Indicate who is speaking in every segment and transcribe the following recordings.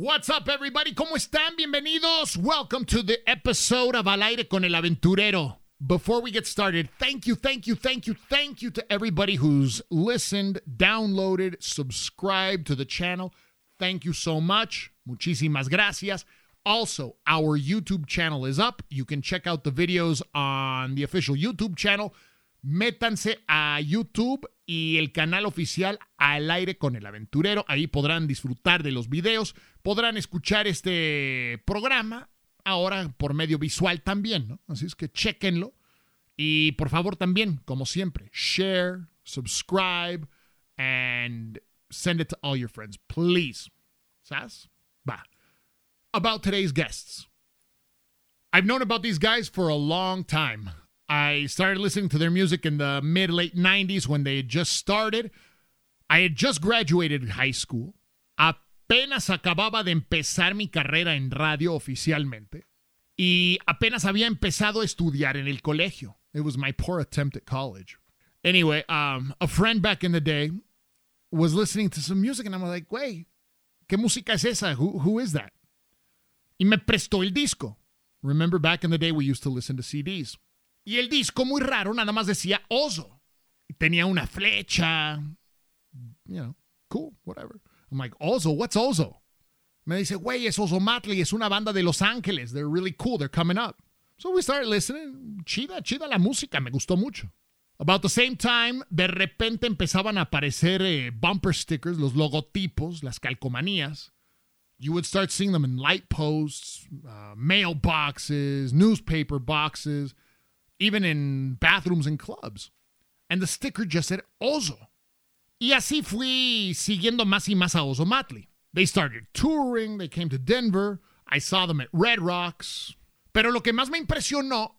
Speaker 1: What's up, everybody? ¿Cómo están? Bienvenidos. Welcome to the episode of Al Aire con el Aventurero. Before we get started, thank you, thank you, thank you, thank you to everybody who's listened, downloaded, subscribed to the channel. Thank you so much. Muchísimas gracias. Also, our YouTube channel is up. You can check out the videos on the official YouTube channel. Métanse a YouTube y el canal oficial Al Aire con el Aventurero. Ahí podrán disfrutar de los videos, podrán escuchar este programa ahora por medio visual también, ¿no? Así es que chequenlo. Y por favor también, como siempre, share, subscribe, and send it to all your friends, please. ¿Sabes? Va. About today's guests. I've known about these guys for a long time. I started listening to their music in the mid late 90s when they had just started. I had just graduated high school. Apenas acababa de empezar mi carrera en radio oficialmente. Y apenas había empezado a estudiar en el colegio. It was my poor attempt at college. Anyway, um, a friend back in the day was listening to some music and I'm like, wait, ¿qué música es esa? Who, who is that? Y me prestó el disco. Remember back in the day we used to listen to CDs. Y el disco, muy raro, nada más decía oso. Tenía una flecha. You know, cool, whatever. I'm like, Ozo, what's Ozo? Me dice, güey, es Ozomatli, es una banda de Los Ángeles. They're really cool, they're coming up. So we started listening. Chida, chida la música, me gustó mucho. About the same time, de repente empezaban a aparecer eh, bumper stickers, los logotipos, las calcomanías. You would start seeing them in light posts, uh, mailboxes, newspaper boxes even in bathrooms and clubs. And the sticker just said Ozo. Y así fui siguiendo más y más a Ozomatli. They started touring, they came to Denver, I saw them at Red Rocks. Pero lo que más me impresionó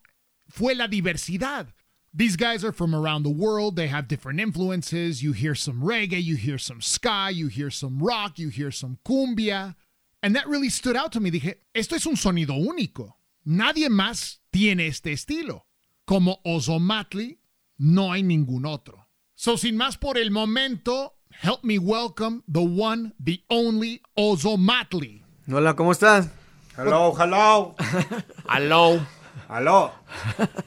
Speaker 1: fue la diversidad. These guys are from around the world. They have different influences. You hear some reggae, you hear some ska, you hear some rock, you hear some cumbia. And that really stood out to me. Dije, esto es un sonido único. Nadie más tiene este estilo. Como Ozomatli, no hay ningún otro. So, sin más por el momento, help me welcome the one, the only Ozomatli.
Speaker 2: Hola, ¿cómo estás?
Speaker 3: Hello, hello.
Speaker 1: Hello.
Speaker 3: Hello.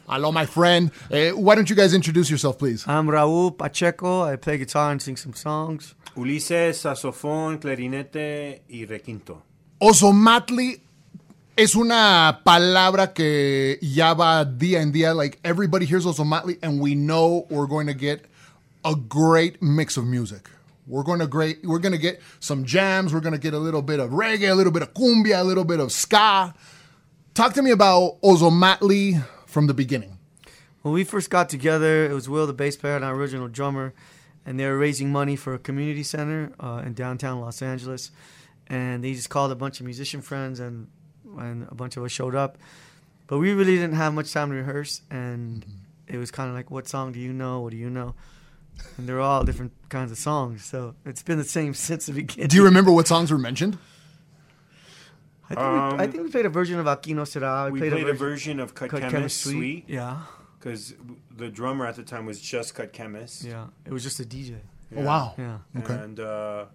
Speaker 1: Hello, my friend. Uh, why don't you guys introduce yourself, please?
Speaker 2: I'm Raúl Pacheco. I play guitar and sing some songs.
Speaker 3: Ulises, saxofón, clarinete y requinto.
Speaker 1: Ozomatli es una palabra que ya va día en día. Like everybody hears Ozomatli, and we know we're going to get a great mix of music. We're going to great. We're going to get some jams. We're going to get a little bit of reggae, a little bit of cumbia, a little bit of ska. Talk to me about Ozomatli from the beginning.
Speaker 2: When we first got together, it was Will, the bass player, and our original drummer, and they were raising money for a community center uh, in downtown Los Angeles. And they just called a bunch of musician friends, and and a bunch of us showed up. But we really didn't have much time to rehearse, and it was kind of like, what song do you know? What do you know? And they're all different kinds of songs, so it's been the same since the beginning.
Speaker 1: Do you remember what songs were mentioned?
Speaker 2: I think, we, I
Speaker 3: Um,
Speaker 2: think we played a version of Aquí No Será.
Speaker 3: We played, a version of Cut,
Speaker 2: Cut
Speaker 3: Chemist,
Speaker 2: Chemist
Speaker 3: Suite
Speaker 2: Yeah,
Speaker 3: because the drummer at the time was just Cut Chemist.
Speaker 2: yeah. It was just a DJ.
Speaker 1: Oh, wow.
Speaker 2: Yeah.
Speaker 1: Okay.
Speaker 3: And uh,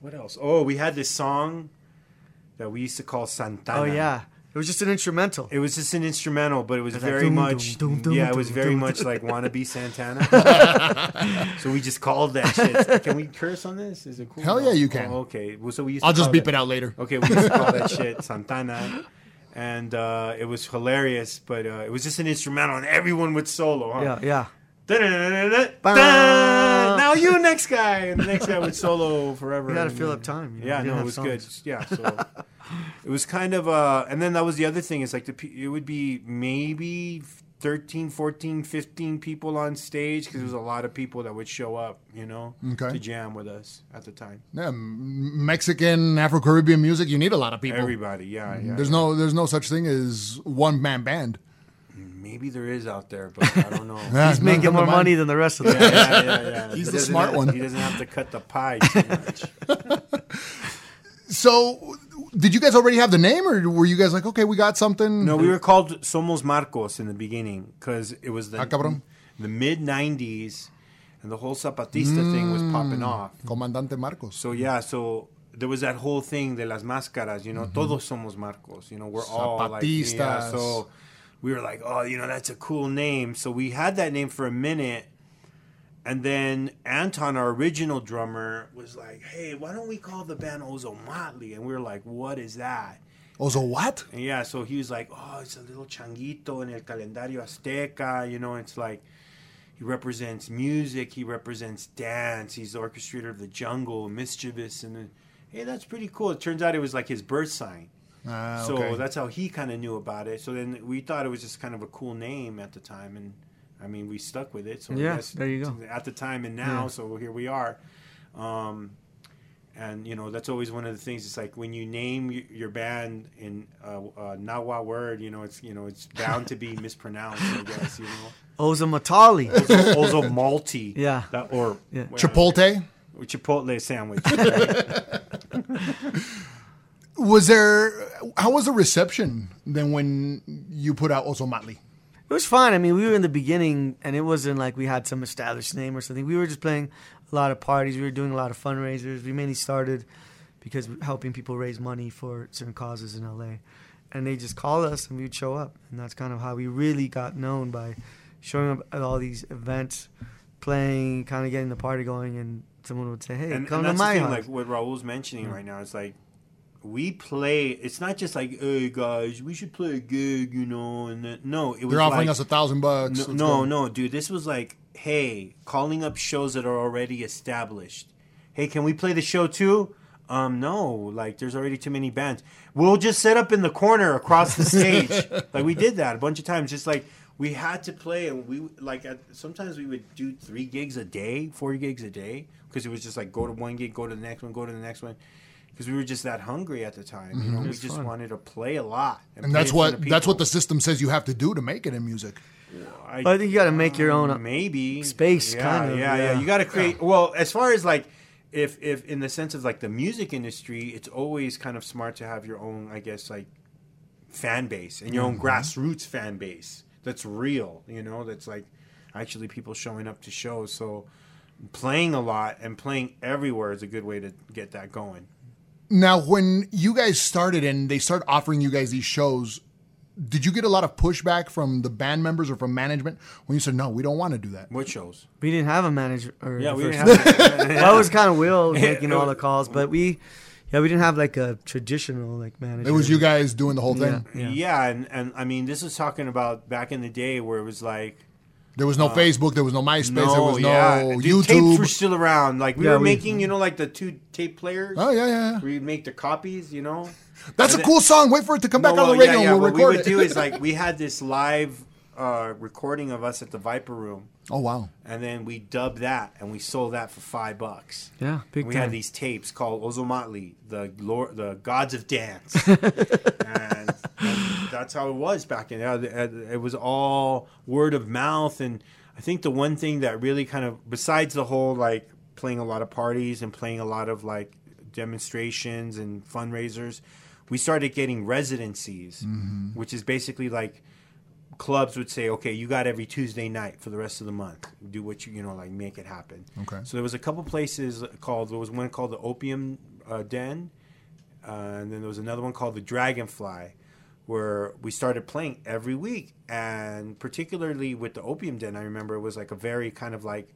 Speaker 3: what else? Oh, we had this song that we used to call Santana.
Speaker 2: Oh yeah, it was just an instrumental.
Speaker 3: It was just an instrumental, but it was
Speaker 2: It's like
Speaker 3: very
Speaker 2: dum,
Speaker 3: much,
Speaker 2: dum, dum,
Speaker 3: yeah, it was
Speaker 2: dum,
Speaker 3: very
Speaker 2: dum.
Speaker 3: much like wannabe Santana. so we just called that shit. Can we curse on this? Is it cool?
Speaker 1: Hell yeah, you can.
Speaker 3: Oh, okay. Well, so we used.
Speaker 1: I'll
Speaker 3: to
Speaker 1: just beep
Speaker 3: that-
Speaker 1: it out later.
Speaker 3: Okay, we used to call that shit Santana, and uh, it was hilarious. But uh, it was just an instrumental, and everyone would solo. Huh?
Speaker 2: Yeah, yeah.
Speaker 3: Now you next guy, and the next guy would solo forever.
Speaker 2: You gotta fill up time. You know?
Speaker 3: Yeah,
Speaker 2: You
Speaker 3: no, it was
Speaker 2: songs.
Speaker 3: good. Yeah, so it was kind of uh, and then that was the other thing. Is like the it would be maybe 13, 14, 15 people on stage because there was a lot of people that would show up, you know,
Speaker 1: Okay.
Speaker 3: to jam with us at the time.
Speaker 1: Yeah, Mexican, Afro Caribbean music. You need a lot of people.
Speaker 3: Everybody, yeah, yeah.
Speaker 1: There's no, there's no such thing as one man band.
Speaker 3: Maybe there is out there, but I don't know.
Speaker 1: Yeah,
Speaker 2: He's
Speaker 1: none
Speaker 2: making more money than the rest of them.
Speaker 3: yeah, yeah, yeah.
Speaker 1: He's
Speaker 3: He
Speaker 1: the smart one.
Speaker 3: He doesn't have to cut the pie too much.
Speaker 1: So, did you guys already have the name, or were you guys like, okay, we got something?
Speaker 3: No, we were called Somos Marcos in the beginning because it was the
Speaker 1: Ah,
Speaker 3: the mid '90s, and the whole Zapatista thing was
Speaker 1: Mm.
Speaker 3: popping off.
Speaker 1: Comandante Marcos.
Speaker 3: So yeah, so there was that whole thing de las máscaras, you know, todos somos Marcos, you know, we're all like, yeah,
Speaker 1: Zapatistas.
Speaker 3: so we were like, oh, you know, that's a cool name. So we had that name for a minute. And then Anton, our original drummer, was like, hey, why don't we call the band Ozomatli? And we were like, what is that?
Speaker 1: Also, what?
Speaker 3: And yeah, so he was like, oh, it's a little changuito in el calendario azteca. You know, it's like he represents music, he represents dance, he's the orchestrator of the jungle, mischievous, and then, hey, that's pretty cool. It turns out it was like his birth sign.
Speaker 1: Ah,
Speaker 3: So
Speaker 1: okay.
Speaker 3: that's how he kind of knew about it. So then we thought it was just kind of a cool name at the time, and I mean, we stuck with it. So I
Speaker 2: Yeah, there you go.
Speaker 3: At the time and now,
Speaker 2: Yeah.
Speaker 3: so here we are. Um, and you know that's always one of the things. It's like when you name your band in a, a Nahuatl word, you know it's you know it's bound to be mispronounced. I guess you know.
Speaker 2: Oza Matali.
Speaker 3: Also, also malty.
Speaker 2: Yeah.
Speaker 3: That, or
Speaker 2: Yeah.
Speaker 3: well,
Speaker 1: Chipotle.
Speaker 3: Chipotle sandwich. right?
Speaker 1: Was there? How was the reception then when you put out Ozomatli?
Speaker 2: It was fun. I mean, we were in the beginning, and it wasn't like we had some established name or something. We were just playing a lot of parties. We were doing a lot of fundraisers. We mainly started because we're helping people raise money for certain causes in LA, and they just call us, and we would show up, and that's kind of how we really got known by showing up at all these events, playing, kind of getting the party going, and someone would say, "Hey,
Speaker 3: and,
Speaker 2: come
Speaker 3: and
Speaker 2: to
Speaker 3: that's the
Speaker 2: my
Speaker 3: thing,
Speaker 2: house."
Speaker 3: like what Raul's mentioning right now. It's like we play. It's not just like, hey guys, we should play a gig, you know. And then, no, it was
Speaker 1: They're offering
Speaker 3: like,
Speaker 1: us a thousand bucks.
Speaker 3: No, no, no, dude. This was like, hey, calling up shows that are already established. Hey, can we play the show too? Um, no, like there's already too many bands. We'll just set up in the corner across the stage. like we did that a bunch of times. Just like we had to play, and we like at, sometimes we would do three gigs a day, four gigs a day, because it was just like go to one gig, go to the next one, go to the next one. Because we were just that hungry at the time, you know. We just
Speaker 2: fun.
Speaker 3: wanted to play a lot,
Speaker 1: And
Speaker 3: play
Speaker 1: that's what that's what the system says you have to do to make it in music.
Speaker 3: I,
Speaker 2: But I think you got to make your own. uh,
Speaker 3: maybe
Speaker 2: space,
Speaker 3: Yeah,
Speaker 2: kind of,
Speaker 3: Yeah, yeah.
Speaker 2: yeah.
Speaker 3: You got to create. Well, as far as like, if if in the sense of like the music industry, it's always kind of smart to have your own, I guess, like fan base and your own grassroots fan base that's real. You know, that's like actually people showing up to shows. So playing a lot and playing everywhere is a good way to get that going.
Speaker 1: Now, when you guys started and they started offering you guys these shows, did you get a lot of pushback from the band members or from management when you said no, we don't want to do that?
Speaker 3: What shows?
Speaker 2: We didn't have a manager. Or
Speaker 3: Yeah, we
Speaker 2: first
Speaker 3: didn't have.
Speaker 2: that was kind of Will making all the calls, but we, yeah, we didn't have like a traditional like manager.
Speaker 1: It was you guys doing the whole thing.
Speaker 2: Yeah.
Speaker 3: yeah, and and I mean, this is talking about back in the day where it was like.
Speaker 1: There was no uh, Facebook, there was no MySpace, there was no
Speaker 3: yeah.
Speaker 1: YouTube.
Speaker 3: Tapes were still around. Like we
Speaker 2: Yeah,
Speaker 3: were
Speaker 2: we-
Speaker 3: making, you know, like the two tape players.
Speaker 1: oh yeah, yeah. yeah.
Speaker 3: You'd make the copies, you know.
Speaker 1: That's a
Speaker 3: And
Speaker 1: cool song. Wait for it to come back
Speaker 3: No,
Speaker 1: on the radio
Speaker 3: yeah, yeah.
Speaker 1: and we'll
Speaker 3: What we would
Speaker 1: it.
Speaker 3: do is like we had this live uh, recording of us at the Viper Room,
Speaker 1: oh wow.
Speaker 3: and then we dubbed that and we sold that for five bucks.
Speaker 2: Yeah, big
Speaker 3: we
Speaker 2: time.
Speaker 3: had these tapes called Ozomatli, the Lord, the gods of dance, and, and that's how it was back then. It it was all word of mouth, and I think the one thing that really kind of, besides the whole like playing a lot of parties and playing a lot of like demonstrations and fundraisers, we started getting residencies, which is basically like clubs would say, okay, you got every Tuesday night for the rest of the month. Do what you, you know, like make it happen.
Speaker 1: Okay.
Speaker 3: So there was a couple places called, there was one called the Opium uh, Den, uh, and then there was another one called the Dragonfly, where we started playing every week. And particularly with the Opium Den, I remember it was like a very kind of like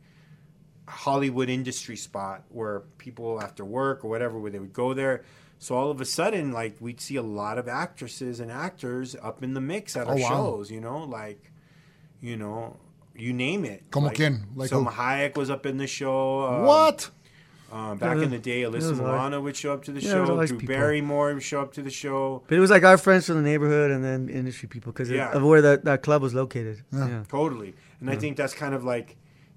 Speaker 3: Hollywood industry spot where people after work or whatever, where they would go there. So all of a sudden, like we'd see a lot of actresses and actors up in the mix at our
Speaker 1: Oh, wow.
Speaker 3: shows. You know, like, you know, you name it.
Speaker 1: Como
Speaker 3: like,
Speaker 1: quién? Like
Speaker 3: Salma
Speaker 1: who?
Speaker 3: Hayek was up in the show. um,
Speaker 1: what?
Speaker 3: Um, back
Speaker 2: Yeah,
Speaker 3: in the day, Alyssa
Speaker 2: was alright.
Speaker 3: Milano would show up to the
Speaker 2: Yeah,
Speaker 3: show.
Speaker 2: always
Speaker 3: Drew
Speaker 2: people.
Speaker 3: Barrymore would show up to the show.
Speaker 2: But it was like our friends from the neighborhood and then industry people because
Speaker 3: Yeah.
Speaker 2: of where that, that club was located. Yeah.
Speaker 3: Totally. And I think that's kind of like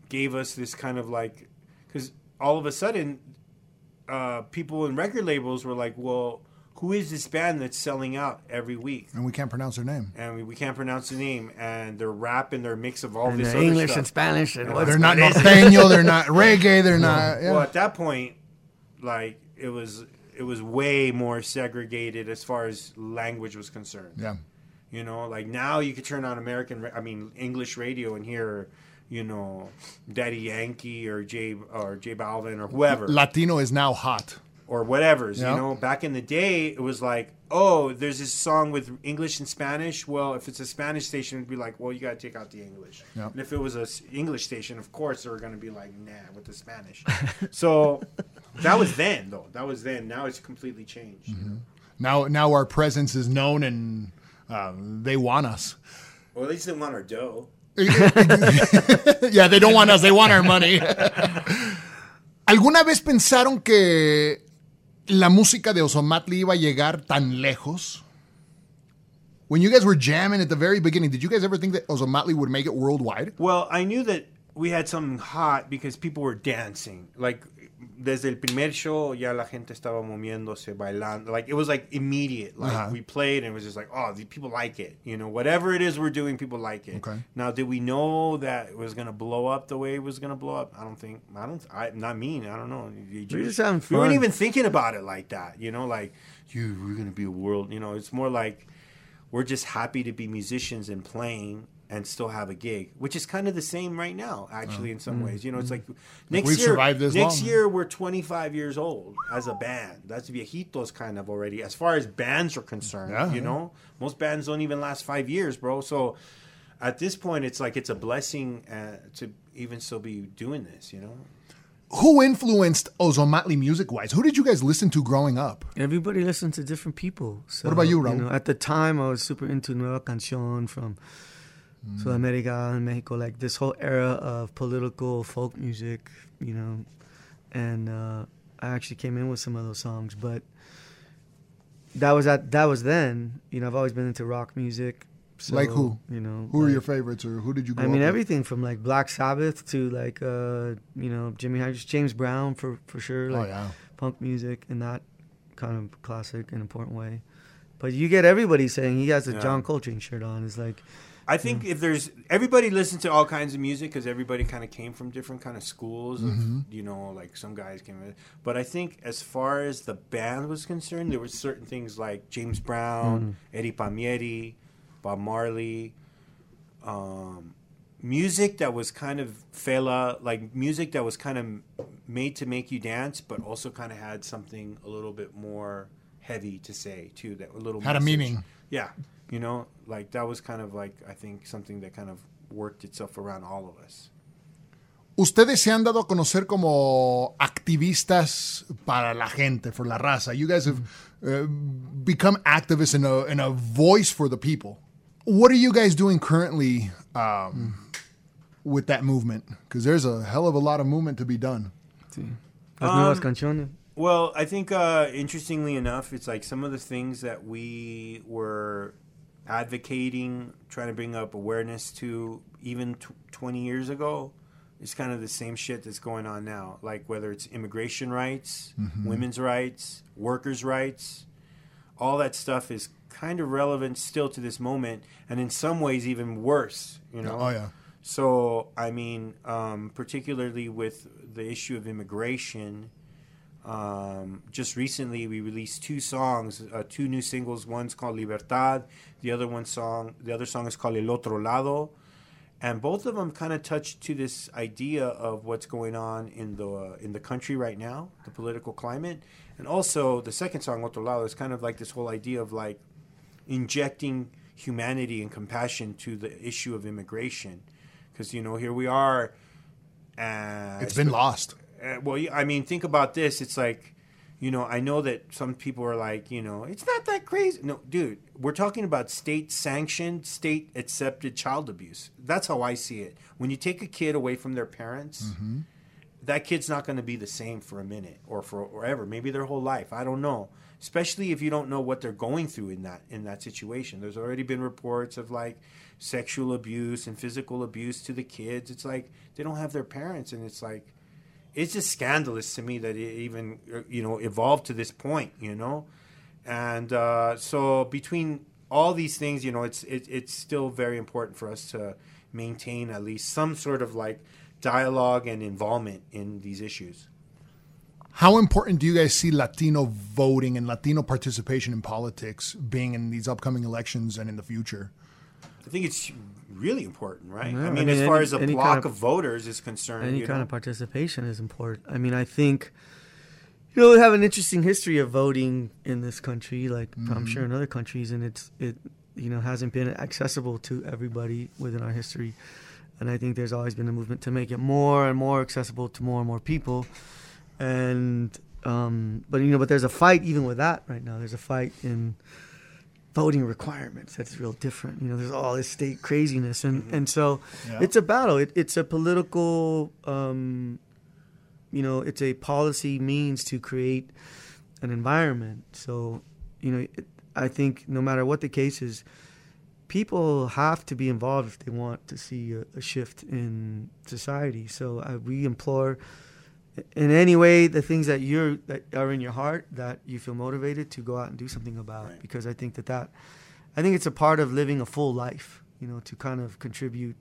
Speaker 3: gave us this kind of like because all of a sudden, uh, people in record labels were like, "Well, who is this band that's selling out every week?"
Speaker 1: And we can't pronounce their name.
Speaker 3: And we, we can't pronounce the name, and they're rap and their mix of all
Speaker 2: And
Speaker 3: this other
Speaker 2: English
Speaker 3: stuff.
Speaker 2: and Spanish and what's
Speaker 1: They're not
Speaker 2: what is
Speaker 1: norteño. They're not reggae. They're not. Yeah.
Speaker 3: Well, at that point, like it was, it was way more segregated as far as language was concerned.
Speaker 1: yeah.
Speaker 3: You know, like now you could turn on American, I mean English radio and hear, you know, Daddy Yankee or Jay or Jay Balvin or whoever.
Speaker 1: Latino is now hot.
Speaker 3: or whatever's.
Speaker 1: Yeah.
Speaker 3: You know, back in the day, it was like, oh, there's this song with English and Spanish. Well, if it's a Spanish station, it'd be like, well, you got to take out the English.
Speaker 1: Yeah.
Speaker 3: And if it was a English station, of course, they were going to be like, nah, with the Spanish. so that was then, though. That was then. Now it's completely changed. you know?
Speaker 1: Now, now our presence is known and uh, they want us.
Speaker 3: Well, at least they want our dough.
Speaker 1: yeah, they don't want us, they want our money. ¿Alguna vez pensaron que la música de Ozomatli iba a llegar tan lejos? When you guys were jamming at the very beginning, did you guys ever think that Ozomatli would make it worldwide?
Speaker 3: Well, I knew that we had something hot because people were dancing. Like desde el primer show, ya la gente estaba moviéndose, bailando. Like it was like immediate. Like
Speaker 1: Uh-huh.
Speaker 3: we played and it was just like, oh, the people like it. You know, whatever it is we're doing, people like it.
Speaker 1: Okay.
Speaker 3: Now, did we know that it was gonna blow up the way it was gonna blow up? I don't think. I don't. I not mean. I don't know. You
Speaker 2: We're just having fun.
Speaker 3: We weren't even thinking about it like that. You know, like you, we're gonna be a world. You know, it's more like we're just happy to be musicians and playing and still have a gig, which is kind of the same right now, actually, in some ways. You know, it's like next
Speaker 1: we've
Speaker 3: year.
Speaker 1: survived this
Speaker 3: next
Speaker 1: long.
Speaker 3: year, we're 25 years old as a band. That's viejitos kind of already, as far as bands are concerned.
Speaker 1: Yeah,
Speaker 3: you
Speaker 1: yeah.
Speaker 3: know, most bands don't even last five years, bro. So at this point, it's like it's a blessing uh, to even still be doing this. You know.
Speaker 1: Who influenced Ozomatli music wise? Who did you guys listen to growing up?
Speaker 2: Everybody listened to different people. So,
Speaker 1: What about you, Raul?
Speaker 2: know, at the time, I was super into Nueva Canción from
Speaker 1: Mm.
Speaker 2: Sudamerica and Mexico, like this whole era of political folk music, you know. And uh, I actually came in with some of those songs, but that was at that was then. You know, I've always been into rock music. So,
Speaker 1: Like who?
Speaker 2: You know,
Speaker 1: Who are your favorites or who did you grow
Speaker 2: I mean,
Speaker 1: up with?
Speaker 2: everything from like Black Sabbath to like uh, you know Jimi Hendrix, James Brown for for sure.
Speaker 1: Oh, yeah.
Speaker 2: punk music in that kind of classic and important way. But you get everybody saying he has a
Speaker 3: Yeah.
Speaker 2: John Coltrane shirt on. It's like
Speaker 3: I think mm. if there's everybody listens to all kinds of music because everybody kind of came from different kind of schools. Of, mm-hmm. you know, like some guys came. in- But I think as far as the band was concerned, there were certain things like James Brown, mm. Eddie Palmieri, Bob Marley, um, music that was kind of fela, like music that was kind of made to make you dance, but also kind of had something a little bit more heavy to say too. That a little
Speaker 1: Had a meaning.
Speaker 3: Yeah, you know, like that was kind of like I think something that kind of worked itself around all of us.
Speaker 1: Ustedes se han dado a conocer como activistas para la gente, for la raza. You guys have uh, become activists and a, and a voice for the people. What are you guys doing currently um, with that movement? Because there's a hell of a lot of movement to be done.
Speaker 2: las nuevas canciones.
Speaker 3: Well, I think uh, interestingly enough, it's like some of the things that we were advocating, trying to bring up awareness to even t- 20 years ago, is kind of the same shit that's going on now. Like whether it's immigration rights, women's rights, workers' rights, all that stuff is kind of relevant still to this moment, and in some ways even worse. You know.
Speaker 1: Oh, yeah.
Speaker 3: So, I mean, um, particularly with the issue of immigration, um, just recently we released two songs, uh, two new singles. One's called Libertad. The other one song, the other song is called El Otro Lado, and both of them kind of touch to this idea of what's going on in the uh, in the country right now, the political climate, and also the second song Otro Lado is kind of like this whole idea of like injecting humanity and compassion to the issue of immigration, because you know here we are. Uh,
Speaker 1: It's been lost.
Speaker 3: Uh, well, I mean, think about this. It's like, you know, I know that some people are like, you know, it's not that crazy. No, dude, we're talking about state sanctioned, state accepted child abuse. That's how I see it. When you take a kid away from their parents, that kid's not going to be the same for a minute or for forever, maybe their whole life. I don't know. Especially if you don't know what they're going through in that in that situation. There's already been reports of like sexual abuse and physical abuse to the kids. It's like they don't have their parents, and it's like it's just scandalous to me that it even uh, you know evolved to this point you know and uh, so between all these things you know it's it, it's still very important for us to maintain at least some sort of like dialogue and involvement in these issues
Speaker 1: How important do you guys see Latino voting and Latino participation in politics being in these upcoming elections and in the future?
Speaker 3: i think it's really important right
Speaker 2: Yeah,
Speaker 3: i
Speaker 2: I
Speaker 3: mean,
Speaker 2: mean,
Speaker 3: as far as a block
Speaker 2: kind
Speaker 3: of,
Speaker 2: of-
Speaker 3: voters is concerned
Speaker 2: Any
Speaker 3: you
Speaker 2: kind
Speaker 3: know?
Speaker 2: of participation is important. I mean, I think you know, we have an interesting history of voting in this country, like I'm sure in other countries, and it's it you know hasn't been accessible to everybody within our history. And I think there's always been a movement to make it more and more accessible to more and more people. And um, but you know, but there's a fight even with that right now. There's a fight in voting requirements that's real different. You know, there's all this state craziness, and and so
Speaker 1: Yeah.
Speaker 2: it's a battle. It, it's a political, um, you know, it's a policy means to create an environment. So, you know, it, I think no matter what the case is, people have to be involved if they want to see a, a shift in society. So uh, we implore, in any way, the things that you're that are in your heart that you feel motivated to go out and do something about.
Speaker 3: Right.
Speaker 2: Because I think that that, I think it's a part of living a full life. You know, to kind of contribute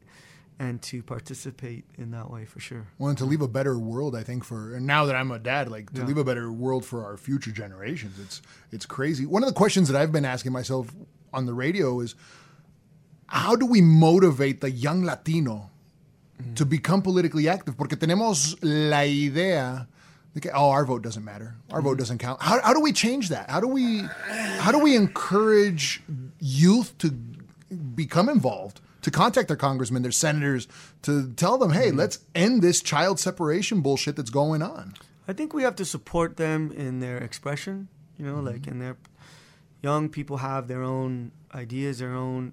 Speaker 2: and to participate in that way for sure.
Speaker 1: Well, and to leave a better world, I think for and now that I'm a dad, like to
Speaker 2: Yeah.
Speaker 1: leave a better world for our future generations. It's it's crazy. One of the questions that I've been asking myself on the radio is, how do we motivate the young Latino to become politically active? Porque tenemos la idea. de que, Oh, our vote doesn't matter. Our vote mm. doesn't count. How, how do we change that? How do we how do we encourage youth to become involved, to contact their congressmen, their senators, to tell them, hey, mm. let's end this child separation bullshit that's going on.
Speaker 2: I think we have to support them in their expression. You know, mm-hmm. like in their young people have their own ideas, their own.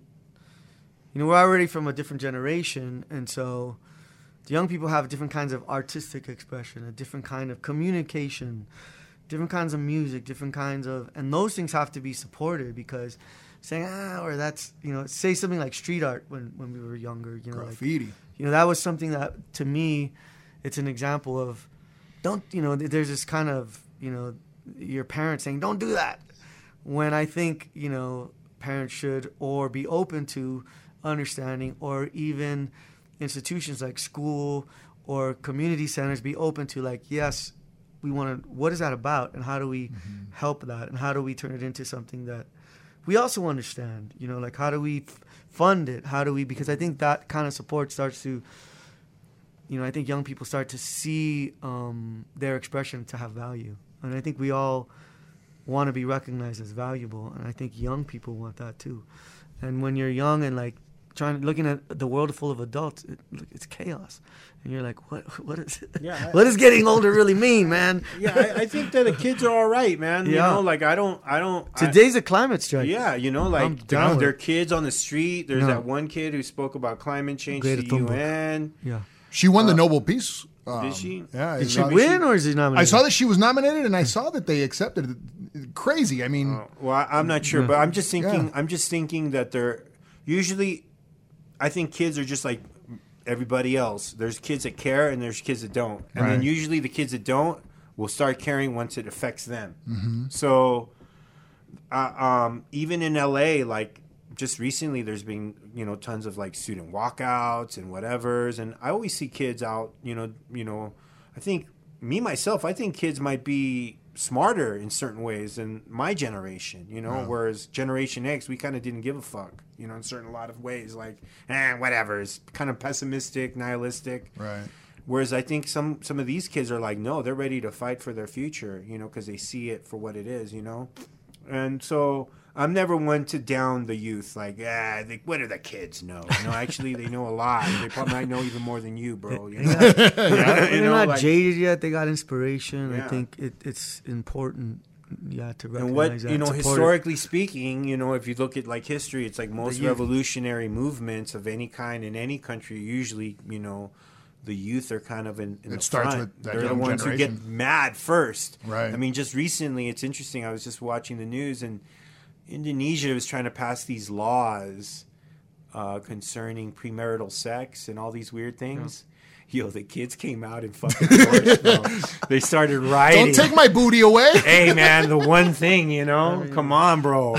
Speaker 2: You know, we're already from a different generation, and so the young people have different kinds of artistic expression, a different kind of communication, different kinds of music, different kinds of, and those things have to be supported because saying ah or that's you know say something like street art when when we were younger, you know, like
Speaker 1: Graffiti.
Speaker 2: you know that was something that to me it's an example of don't you know there's this kind of you know your parents saying don't do that when i think you know parents should or be open to understanding or even institutions like school or community centers be open to like yes we want to what is that about? And how do we help that? And how do we turn it into something that we also understand? You know like how do we f- fund it? How do we because i think that kind of support starts to you know i think young people start to see um, their expression to have value. And i think we all want to be recognized as valuable and i think young people want that too. And when you're young and like trying looking at the world full of adults it, it's chaos and you're like what what is
Speaker 3: Yeah, I-
Speaker 2: what does getting older really mean man
Speaker 3: yeah, I, I think that the kids are all right, man.
Speaker 2: yeah.
Speaker 3: You know, like I don't, I don't.
Speaker 2: Today's a climate strike
Speaker 3: yeah, you know, like
Speaker 2: down
Speaker 3: there are kids on the street. There's
Speaker 2: No.
Speaker 3: that one kid who spoke about climate change
Speaker 2: Greta
Speaker 3: to
Speaker 2: Thunberg.
Speaker 3: UN.
Speaker 2: yeah
Speaker 1: She won the Nobel Peace. Um,
Speaker 3: Did she?
Speaker 1: Yeah.
Speaker 2: did she
Speaker 1: saw-
Speaker 2: win or is she nominated
Speaker 1: I saw that she was nominated, and I saw that they accepted it. Crazy. I mean,
Speaker 3: Oh, well, I, I'm not sure, but I'm just thinking.
Speaker 1: Yeah.
Speaker 3: I'm just thinking that they're usually. I think kids are just like everybody else. There's kids that care, and there's kids that don't. And then usually the kids that don't will start caring once it affects them.
Speaker 1: Mm-hmm.
Speaker 3: So, uh, um, even in LA, like just recently, there's been you know tons of like student walkouts and whatever's, and I always see kids out. You know, you know, I think me myself, I think kids might be smarter in certain ways than my generation. You know, whereas Generation X, we kind of didn't give a fuck. You know, in certain a lot of ways, like eh, whatever, it's kind of pessimistic, nihilistic.
Speaker 1: right.
Speaker 3: Whereas I think some some of these kids are like, no, they're ready to fight for their future, you know, because they see it for what it is, you know. And so I'm never one to down the youth, like, ah, they, what do the kids know? You know, actually, they know a lot. They probably might know even more than you, bro. You know?
Speaker 2: When
Speaker 3: You
Speaker 2: they're
Speaker 3: know,
Speaker 2: not
Speaker 3: like-
Speaker 2: jaded yet. They got inspiration. I think it, it's important, yeah, to recognize
Speaker 3: and what
Speaker 2: that.
Speaker 3: you know,
Speaker 2: support it.
Speaker 3: historically speaking, you know, if you look at like history, it's like most revolutionary movements of any kind in any country, usually, you know, the youth are kind of in, in
Speaker 1: It
Speaker 3: the
Speaker 1: starts
Speaker 3: front.
Speaker 1: with that
Speaker 3: They're the
Speaker 1: young
Speaker 3: ones who get mad first.
Speaker 1: Right.
Speaker 3: I mean, just recently, it's interesting. I was just watching the news, and Indonesia was trying to pass these laws uh, concerning premarital sex and all these weird things. Yo, the kids came out in fucking force, bro. They started rioting.
Speaker 1: Don't take my booty away.
Speaker 3: hey man the one thing you know? Come on bro.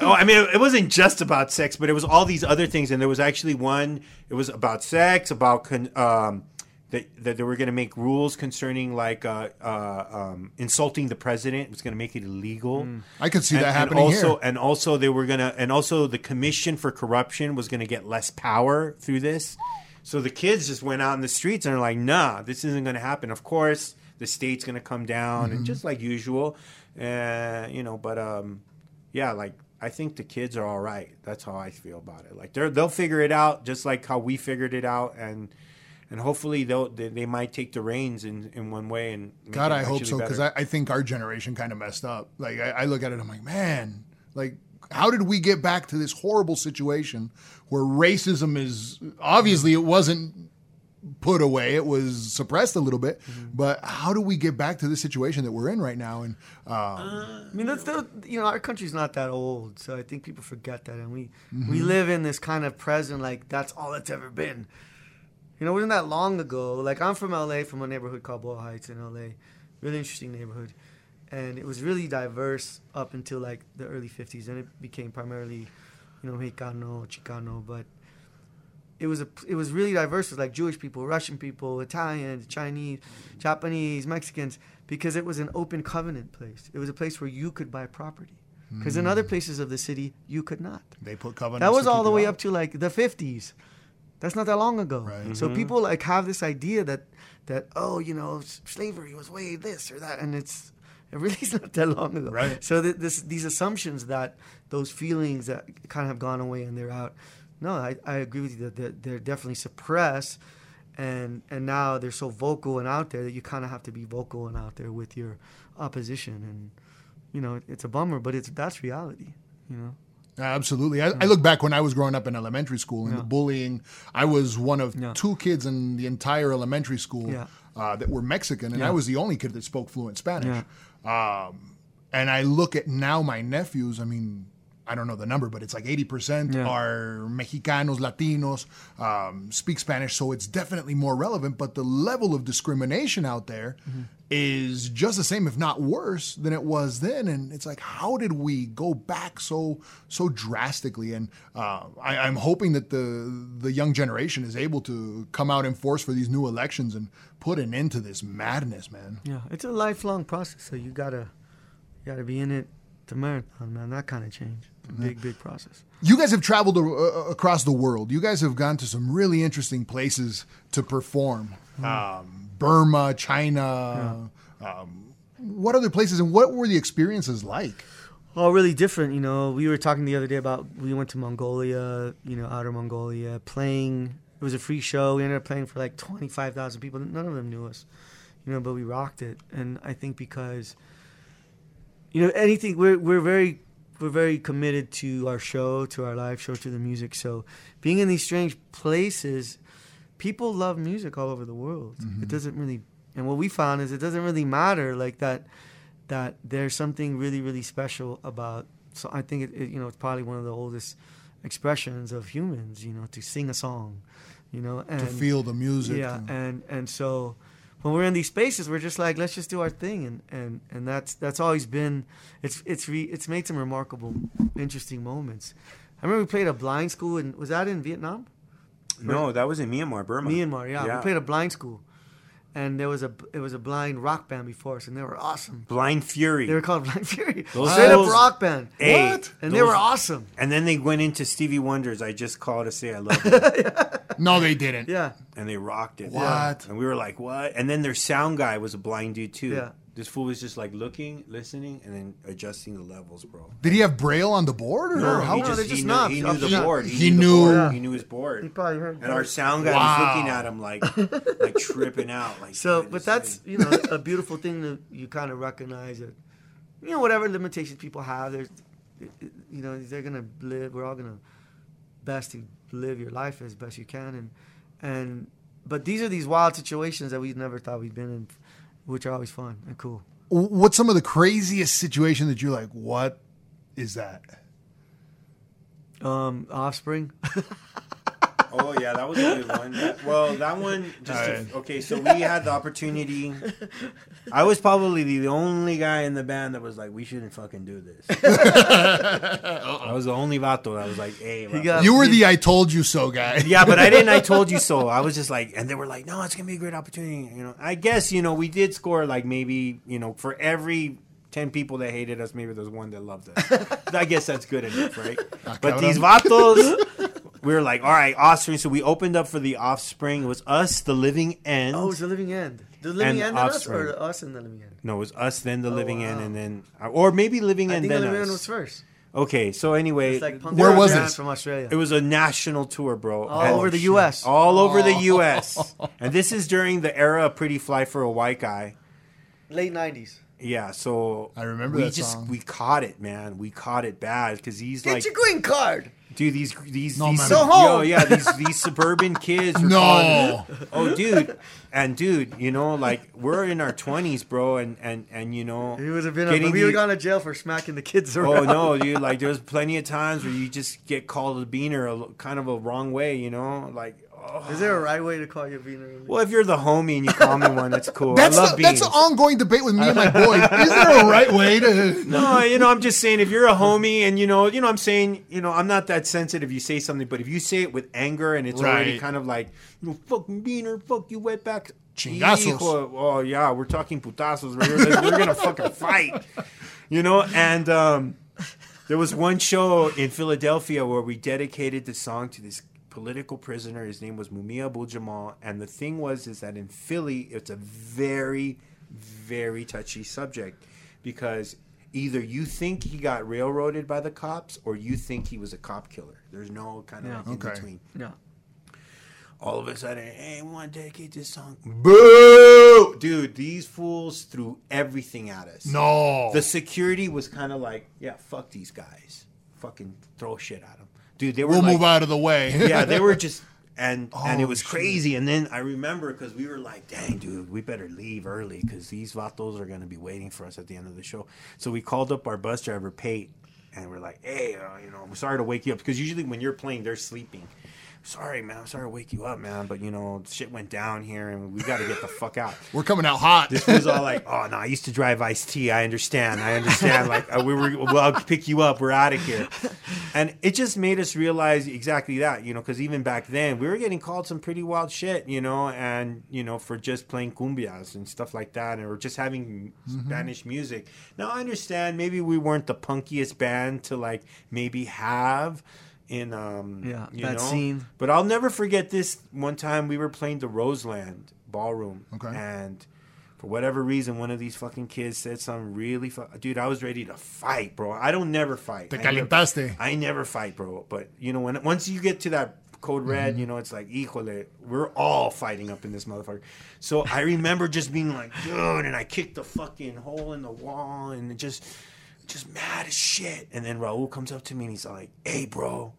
Speaker 3: Oh i mean it, it wasn't just about sex but it was all these other things and there was actually one it was about sex about con, um, that, that they were going to make rules concerning like uh, uh, um, insulting the president. It was going to make it illegal.
Speaker 1: I could see
Speaker 3: and,
Speaker 1: that
Speaker 3: and
Speaker 1: happening
Speaker 3: also
Speaker 1: here.
Speaker 3: and also they were gonna and also the commission for corruption was gonna get less power through this so the kids just went out in the streets and are like nah this isn't gonna happen of course the state's gonna come down
Speaker 1: Mm-hmm.
Speaker 3: and just like usual, uh, you know. But um, yeah, like I think the kids are all right. That's how I feel about it. Like they're they'll figure it out just like how we figured it out, and and hopefully they'll they, they might take the reins in in one way and
Speaker 1: God, I hope so because. I, I think our generation kind of messed up. Like I, I look at it, I'm like, man, like how did we get back to this horrible situation where racism is obviously it wasn't put away, it was suppressed a little bit,
Speaker 3: Mm-hmm.
Speaker 1: but how do we get back to the situation that we're in right now? And um,
Speaker 2: I mean, that's the, you know, our country's not that old, so I think people forget that, and we
Speaker 1: Mm-hmm.
Speaker 2: we live in this kind of present, like that's all it's ever been. You know, it wasn't that long ago. Like I'm from LA, from a neighborhood called Boyle Heights in LA, really interesting neighborhood, and it was really diverse up until like the early '50s, and it became primarily, you know, Mexicano, Chicano, but it was a it was really diverse. It was like Jewish people, Russian people, Italians, Chinese, Japanese, Mexicans, because it was an open covenant place. It was a place where you could buy property. Because in other hmm. places of the city, you could not.
Speaker 1: they put covenants.
Speaker 2: That was all the way
Speaker 1: out.
Speaker 2: up to like the 50s. That's not that long ago.
Speaker 1: Right.
Speaker 2: So mm-hmm. people like have this idea that that oh, you know, slavery was way this or that, and it's it really is not that long ago.
Speaker 1: Right.
Speaker 2: So th- this these assumptions that those feelings that kind of have gone away and they're out. No, I, I agree with you that they're, they're definitely suppressed, and and now they're so vocal and out there that you kind of have to be vocal and out there with your opposition, and you know it's a bummer, but it's that's reality. You know.
Speaker 1: Absolutely. I, I look back when I was growing up in elementary school and the bullying. I was one of
Speaker 2: Yeah.
Speaker 1: two kids in the entire elementary school
Speaker 2: Yeah.
Speaker 1: uh, that were Mexican, and
Speaker 2: Yeah.
Speaker 1: I was the only kid that spoke fluent Spanish. Um, and I look at now my nephews. I mean, I don't know the number, but it's like eighty percent
Speaker 2: Yeah.
Speaker 1: are Mexicanos, Latinos, um, speak Spanish. So it's definitely more relevant. But the level of discrimination out there is
Speaker 2: Mm-hmm.
Speaker 1: just the same, if not worse, than it was then. And it's like, how did we go back so so drastically? And uh, I, I'm hoping that the the young generation is able to come out in force for these new elections and put an end to this madness, man.
Speaker 2: Yeah, it's a lifelong process. So you gotta, you gotta be in it. A marathon, man. That kind of change. It's a big, big process.
Speaker 1: You guys have traveled uh, across the world. You guys have gone to some really interesting places to perform. Um, Burma, China. Um, what other places and what were the experiences like?
Speaker 2: All really different, you know. We were talking the other day about we went to Mongolia, you know, outer Mongolia, playing. It was a free show. We ended up playing for like twenty five thousand people. None of them knew us, you know, but we rocked it. And I think because, you know, anything we're we're very we're very committed to our show, to our live show, to the music. So being in these strange places, people love music all over the world. It mm-hmm. doesn't really, and what we found is it doesn't really matter like that. That there's something really, really special about. So I think it, it, you know, it's probably one of the oldest expressions of humans. You know, to sing a song, you know, and
Speaker 1: to feel the music.
Speaker 2: yeah,
Speaker 1: and-
Speaker 2: and and so when we're in these spaces, we're just like, let's just do our thing, and and and that's that's always been, it's it's re, it's made some remarkable, interesting moments. I remember we played a blind school, and was that in Vietnam?
Speaker 3: no, that was in Myanmar, Burma.
Speaker 2: Myanmar, yeah. We played a blind school, and there was a it was a blind rock band before us, and they were awesome.
Speaker 3: Blind Fury.
Speaker 2: They were called Blind Fury,
Speaker 3: Those
Speaker 2: straight up
Speaker 3: fools-
Speaker 2: rock band,
Speaker 3: Hey,
Speaker 1: What?
Speaker 2: and they
Speaker 3: those-
Speaker 2: were awesome.
Speaker 3: And then they went into Stevie Wonder's "I Just Call to Say I Love You,"
Speaker 1: no, they didn't.
Speaker 2: Yeah,
Speaker 3: and they rocked it.
Speaker 1: What?
Speaker 3: And we were like, "What?" And then their sound guy was a blind dude too.
Speaker 2: Yeah.
Speaker 3: This fool was just like looking, listening, and then adjusting the levels, bro.
Speaker 1: Did he have braille on the board or
Speaker 3: No,
Speaker 1: how?
Speaker 3: he
Speaker 2: no,
Speaker 3: just,
Speaker 2: they're
Speaker 3: he
Speaker 2: just
Speaker 3: knew, he knew the board.
Speaker 1: He
Speaker 3: the
Speaker 1: knew-
Speaker 3: board.
Speaker 2: Yeah.
Speaker 3: He knew his board.
Speaker 2: you probably heard.
Speaker 3: And our sound guy
Speaker 1: Wow.
Speaker 3: was looking at him like, like tripping out. Like
Speaker 2: So, but that's
Speaker 3: thing-"
Speaker 2: you know a beautiful thing that you kind of recognize that you know whatever limitations people have, there's you know they're gonna live. We're all gonna best to live your life as best you can, and and but these are these wild situations that we never thought we'd been in, which are always fun and cool.
Speaker 1: What's some of the craziest situation that you're like, what is that?
Speaker 2: Um, Offspring.
Speaker 3: Oh yeah, that was a good one. That- well, that one just to- okay. So we had the opportunity. I was probably the only guy in the band that was like, "We shouldn't fucking do this." I was the only vato that was like, "Hey."
Speaker 2: He got-
Speaker 1: You were the I told you so guy.
Speaker 3: yeah, but I didn't. I told you so. I was just like, and they were like, "No, it's gonna be a great opportunity." You know, I guess you know we did score like maybe you know for every. 10 people that hated us, maybe there's one that loved us. I guess that's good enough, right? But these vatos, we were like, all right, offspring. So we opened up for the offspring. It was us, the living end,
Speaker 2: Oh, it's the living end. The living
Speaker 3: and
Speaker 2: end of us
Speaker 3: Offspring.
Speaker 2: or us and the living end?
Speaker 3: No, it was us, then the
Speaker 2: Oh,
Speaker 3: living end, and then or maybe living
Speaker 2: I
Speaker 3: end,
Speaker 2: think the living
Speaker 3: us.
Speaker 2: end was first.
Speaker 3: Okay, so anyway,
Speaker 2: It's like punk
Speaker 1: Where was it?
Speaker 2: from Australia?
Speaker 3: it was a national tour, bro.
Speaker 2: all
Speaker 3: And-
Speaker 2: over oh,
Speaker 1: the.
Speaker 2: U.S.
Speaker 3: all over the
Speaker 1: Oh.
Speaker 3: U.S. and this is during the era of Pretty Fly for a White Guy.
Speaker 2: late '90s.
Speaker 3: Yeah, so
Speaker 1: I remember
Speaker 3: we
Speaker 1: that
Speaker 3: just
Speaker 1: song.
Speaker 3: we caught it, man. We caught it bad because he's
Speaker 2: Get
Speaker 3: like,
Speaker 2: your green card.
Speaker 3: dude, these these
Speaker 1: No,
Speaker 3: these
Speaker 1: man.
Speaker 3: sub-
Speaker 2: Go home.
Speaker 3: yo, yeah, these these suburban kids. Are
Speaker 1: No.
Speaker 3: calling- oh, dude, and dude, you know, like we're in our twenties, bro, and and and you know,
Speaker 2: He would have been.
Speaker 3: getting
Speaker 2: we
Speaker 3: the-
Speaker 2: would have gone to jail for smacking the kids
Speaker 3: oh,
Speaker 2: around.
Speaker 3: Oh no, dude! Like there's plenty of times where you just get called a beaner, a, l- kind of a wrong way, you know. Like, oh.
Speaker 2: Is there a right way to call you a beaner?
Speaker 3: well, if you're the homie and you call me one, that's cool.
Speaker 1: That's
Speaker 3: I love
Speaker 1: the, that's an ongoing debate with me and my boys. Is there a right way to?
Speaker 3: No, you know, I'm just saying if you're a homie and you know, you know, I'm saying, you know, I'm not that sensitive. You say something, but if you say it with anger and it's already kind of like, you know, fucking beaner, fuck you, wetback,
Speaker 1: Chingazos.
Speaker 3: hijo, Oh yeah, we're talking putazos. We're, we're gonna fucking fight, you know. And um, there was one show in Philadelphia where we dedicated the song to this political prisoner. His name was Mumia Abu Jamal, and the thing was is that in Philly, it's a very, very touchy subject because either you think he got railroaded by the cops or you think he was a cop killer. There's no kind of
Speaker 2: Yeah.
Speaker 3: like in
Speaker 1: Okay.
Speaker 3: between.
Speaker 2: No.
Speaker 3: All of a sudden, hey, I want to dedicate this song. Boo! Dude, these fools threw everything at us.
Speaker 1: No.
Speaker 3: The security was kind of like, yeah, fuck these guys. Fucking throw shit at them. Dude, they were
Speaker 1: we'll
Speaker 3: like,
Speaker 1: move out of the way.
Speaker 3: yeah, they were just and and it
Speaker 1: Oh,
Speaker 3: was
Speaker 1: shit.
Speaker 3: crazy. And then I remember because we were like, "Dang, dude, we better leave early because these vatos are gonna be waiting for us at the end of the show." So we called up our bus driver, Pate, and we're like, "Hey, uh, you know, I'm sorry to wake you up because usually when you're playing, they're sleeping." Sorry, man. I'm sorry to wake you up, man. But you know, shit went down here, and we got to get the fuck out.
Speaker 1: We're coming out hot.
Speaker 3: This was all like, oh no, I used to drive Ice T. I understand. I understand. Like uh, we were, well, I'll pick you up. We're out of here. And it just made us realize exactly that, you know, because even back then we were getting called some pretty wild shit, you know, and you know for just playing cumbias and stuff like that, and or just having Spanish music. Now I understand. Maybe we weren't the punkiest band to like maybe have. In um
Speaker 2: Yeah,
Speaker 3: you
Speaker 2: that
Speaker 3: know?
Speaker 2: scene.
Speaker 3: but I'll never forget this one time we were playing the Roseland ballroom
Speaker 1: Okay.
Speaker 3: and for whatever reason, one of these fucking kids said something really, fu- dude. I was ready to fight, bro. I don't never fight.
Speaker 1: Te
Speaker 3: I never,
Speaker 1: calentaste.
Speaker 3: I never fight, bro. But you know, when once you get to that code red,
Speaker 1: Mm-hmm.
Speaker 3: you know, it's like, híjole, we're all fighting up in this motherfucker. So I remember just being like, dude, and I kicked the fucking hole in the wall and just, just mad as shit. And then Raul comes up to me and he's like, hey, bro,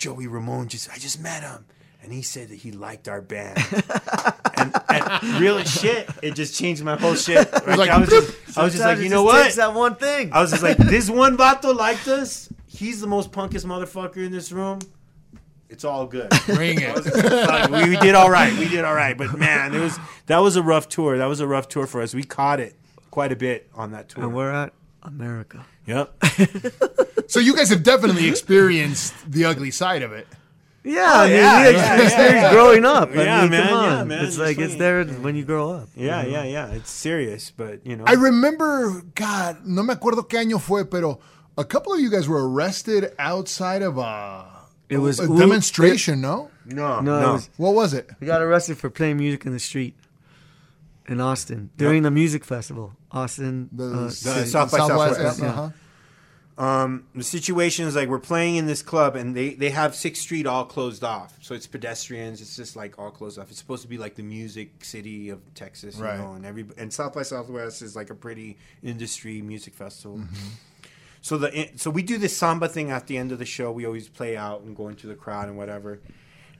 Speaker 3: Joey Ramone just, I just met him. And he said that he liked our band. and, and real as shit, it just changed my whole shit. Like,
Speaker 1: like,
Speaker 3: I was just, I was just like, you know
Speaker 2: just
Speaker 3: what?
Speaker 2: Takes that one thing.
Speaker 3: I was just like, this one vato liked us. He's the most punkest motherfucker in this room. It's all good.
Speaker 1: Bring it.
Speaker 3: like, we, we did all right. We did all right. But man, it was that was a rough tour. That was a rough tour for us. We caught it quite a bit on that tour.
Speaker 2: and we're at America.
Speaker 3: yep.
Speaker 1: So you guys have definitely experienced the ugly side of it.
Speaker 2: Yeah, oh, I mean,
Speaker 3: yeah,
Speaker 2: we
Speaker 3: yeah,
Speaker 2: experienced
Speaker 3: yeah.
Speaker 2: growing up.
Speaker 3: Yeah,
Speaker 2: mean,
Speaker 3: man,
Speaker 2: come on.
Speaker 3: yeah, man,
Speaker 2: It's
Speaker 3: just
Speaker 2: like it's there when you grow up.
Speaker 3: Yeah, yeah, yeah. It's serious, but you know.
Speaker 1: I remember, God, no me acuerdo qué año fue, pero a couple of you guys were arrested outside of a,
Speaker 2: It was
Speaker 1: a
Speaker 2: Oop-
Speaker 1: demonstration, no?
Speaker 3: no,
Speaker 2: No,
Speaker 3: no.
Speaker 2: was-
Speaker 1: What was it?
Speaker 2: We got arrested for playing music in the street in Austin during the music festival. Austin.
Speaker 1: The,
Speaker 2: uh,
Speaker 3: the
Speaker 2: city.
Speaker 3: South by Southwest,
Speaker 1: yeah,
Speaker 2: yeah.
Speaker 1: uh-huh.
Speaker 3: Um, the situation is like we're playing in this club and they, they have Sixth Street all closed off. So it's pedestrians. It's just like all closed off. It's supposed to be like the music city of Texas, you
Speaker 1: Right.
Speaker 3: know, and every and South by Southwest is like a pretty industry music festival.
Speaker 1: Mm-hmm.
Speaker 3: So the so we do this samba thing at the end of the show. We always play out and go into the crowd and whatever.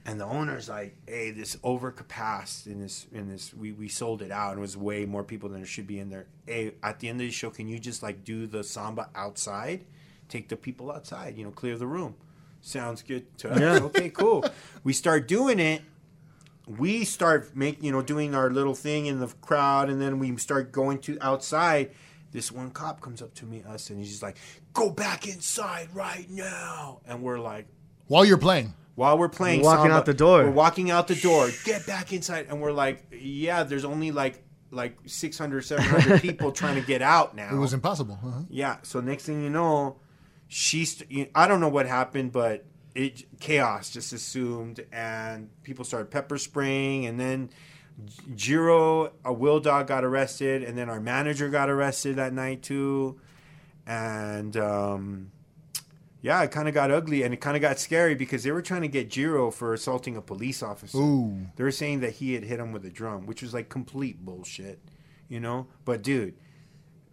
Speaker 3: And the owner's like, "Hey, this overcapacity in this in this we, we sold it out and it was way more people than there should be in there. Hey, at the end of the show, can you just like do the samba outside? Take the people outside, you know, clear the room. Sounds good to us.
Speaker 2: Yeah.
Speaker 3: Okay, cool. We start doing it. We start make you know doing our little thing in the crowd, and then we start going to outside. This one cop comes up to me, us, and he's just like, "Go back inside right now!" And we're like,
Speaker 1: While you're playing.
Speaker 3: While we're playing
Speaker 2: We're walking
Speaker 3: samba,
Speaker 2: out the door.
Speaker 3: we're walking out the door get back inside and we're like yeah there's only like like 600 700 people trying to get out now
Speaker 1: It was impossible. Uh-huh.
Speaker 3: yeah so next thing you know she's i don't know what happened but it chaos just assumed and people started pepper spraying and then Jiro, a Will Dog got arrested, and then our manager got arrested that night too, and um, yeah, it kind of got ugly and it kind of got scary because they were trying to get Jiro for assaulting a police officer.
Speaker 1: Ooh.
Speaker 3: They were saying that he had hit him with a drum, which was like complete bullshit, you know. But dude,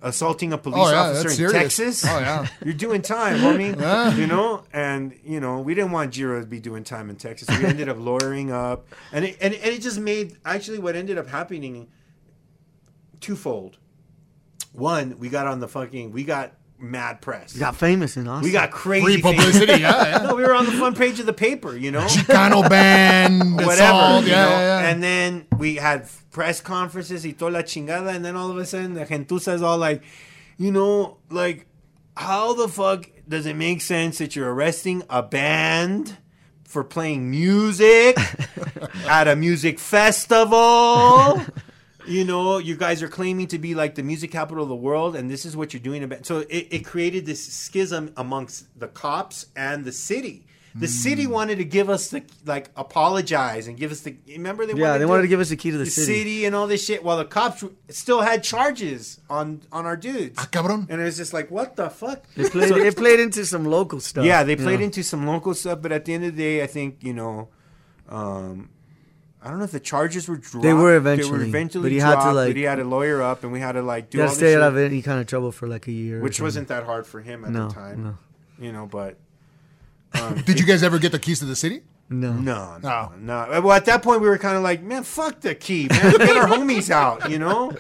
Speaker 3: assaulting a oh, police
Speaker 1: Oh, yeah,
Speaker 3: officer in
Speaker 1: serious.
Speaker 3: Texas,
Speaker 1: Oh, yeah.
Speaker 3: you're doing time, homie.
Speaker 1: Yeah.
Speaker 3: You know, and you know we didn't want Jiro to be doing time in Texas. We ended up lawyering up, and it, and, and it just made actually what ended up happening twofold. One, we got on the fucking, we got mad press.
Speaker 2: You got famous in Austin.
Speaker 3: We got crazy
Speaker 1: Free publicity, yeah,
Speaker 3: No,
Speaker 1: yeah.
Speaker 3: we were on the front page of the paper, you know,
Speaker 1: Chicano band,
Speaker 3: whatever.
Speaker 1: assault,
Speaker 3: you
Speaker 1: yeah, yeah, yeah.
Speaker 3: And then we had press conferences y toda la chingada, and then all of a sudden the gentuza is all like, you know, like, how the fuck does it make sense that you're arresting a band for playing music at a music festival? You know, you guys are claiming to be like the music capital of the world, and this is what you're doing about. So it, it created this schism amongst the cops and the city. The city wanted to give us the like apologize and give us the. Remember they
Speaker 2: Yeah,
Speaker 3: wanted
Speaker 2: they
Speaker 3: to,
Speaker 2: wanted to give us the key to the,
Speaker 3: the
Speaker 2: city.
Speaker 3: city. and all this shit, while the cops still had charges on on our dudes.
Speaker 1: Ah, cabrón.
Speaker 3: And it was just like, what the fuck?
Speaker 2: They played, they played into some local stuff.
Speaker 3: Yeah, they
Speaker 2: you
Speaker 3: played
Speaker 2: know.
Speaker 3: into some local stuff, but at the end of the day, I think you know, um, I don't know if the charges were dropped.
Speaker 2: They were
Speaker 3: They
Speaker 2: eventually,
Speaker 3: were eventually
Speaker 2: but he had to, like-
Speaker 3: but he had to lawyer up, and we had to like do
Speaker 2: You
Speaker 3: all
Speaker 2: had to
Speaker 3: this
Speaker 2: stay
Speaker 3: shit,
Speaker 2: out of any kind of trouble for like a year.
Speaker 3: which wasn't that hard for him at
Speaker 2: No,
Speaker 3: the time.
Speaker 2: no.
Speaker 3: You know, but um,
Speaker 1: Did you guys ever get the keys to the city?
Speaker 2: No.
Speaker 3: no, no, no. Well, at that point, we were kind of like, man, fuck the key, man. Get our homies out, you know.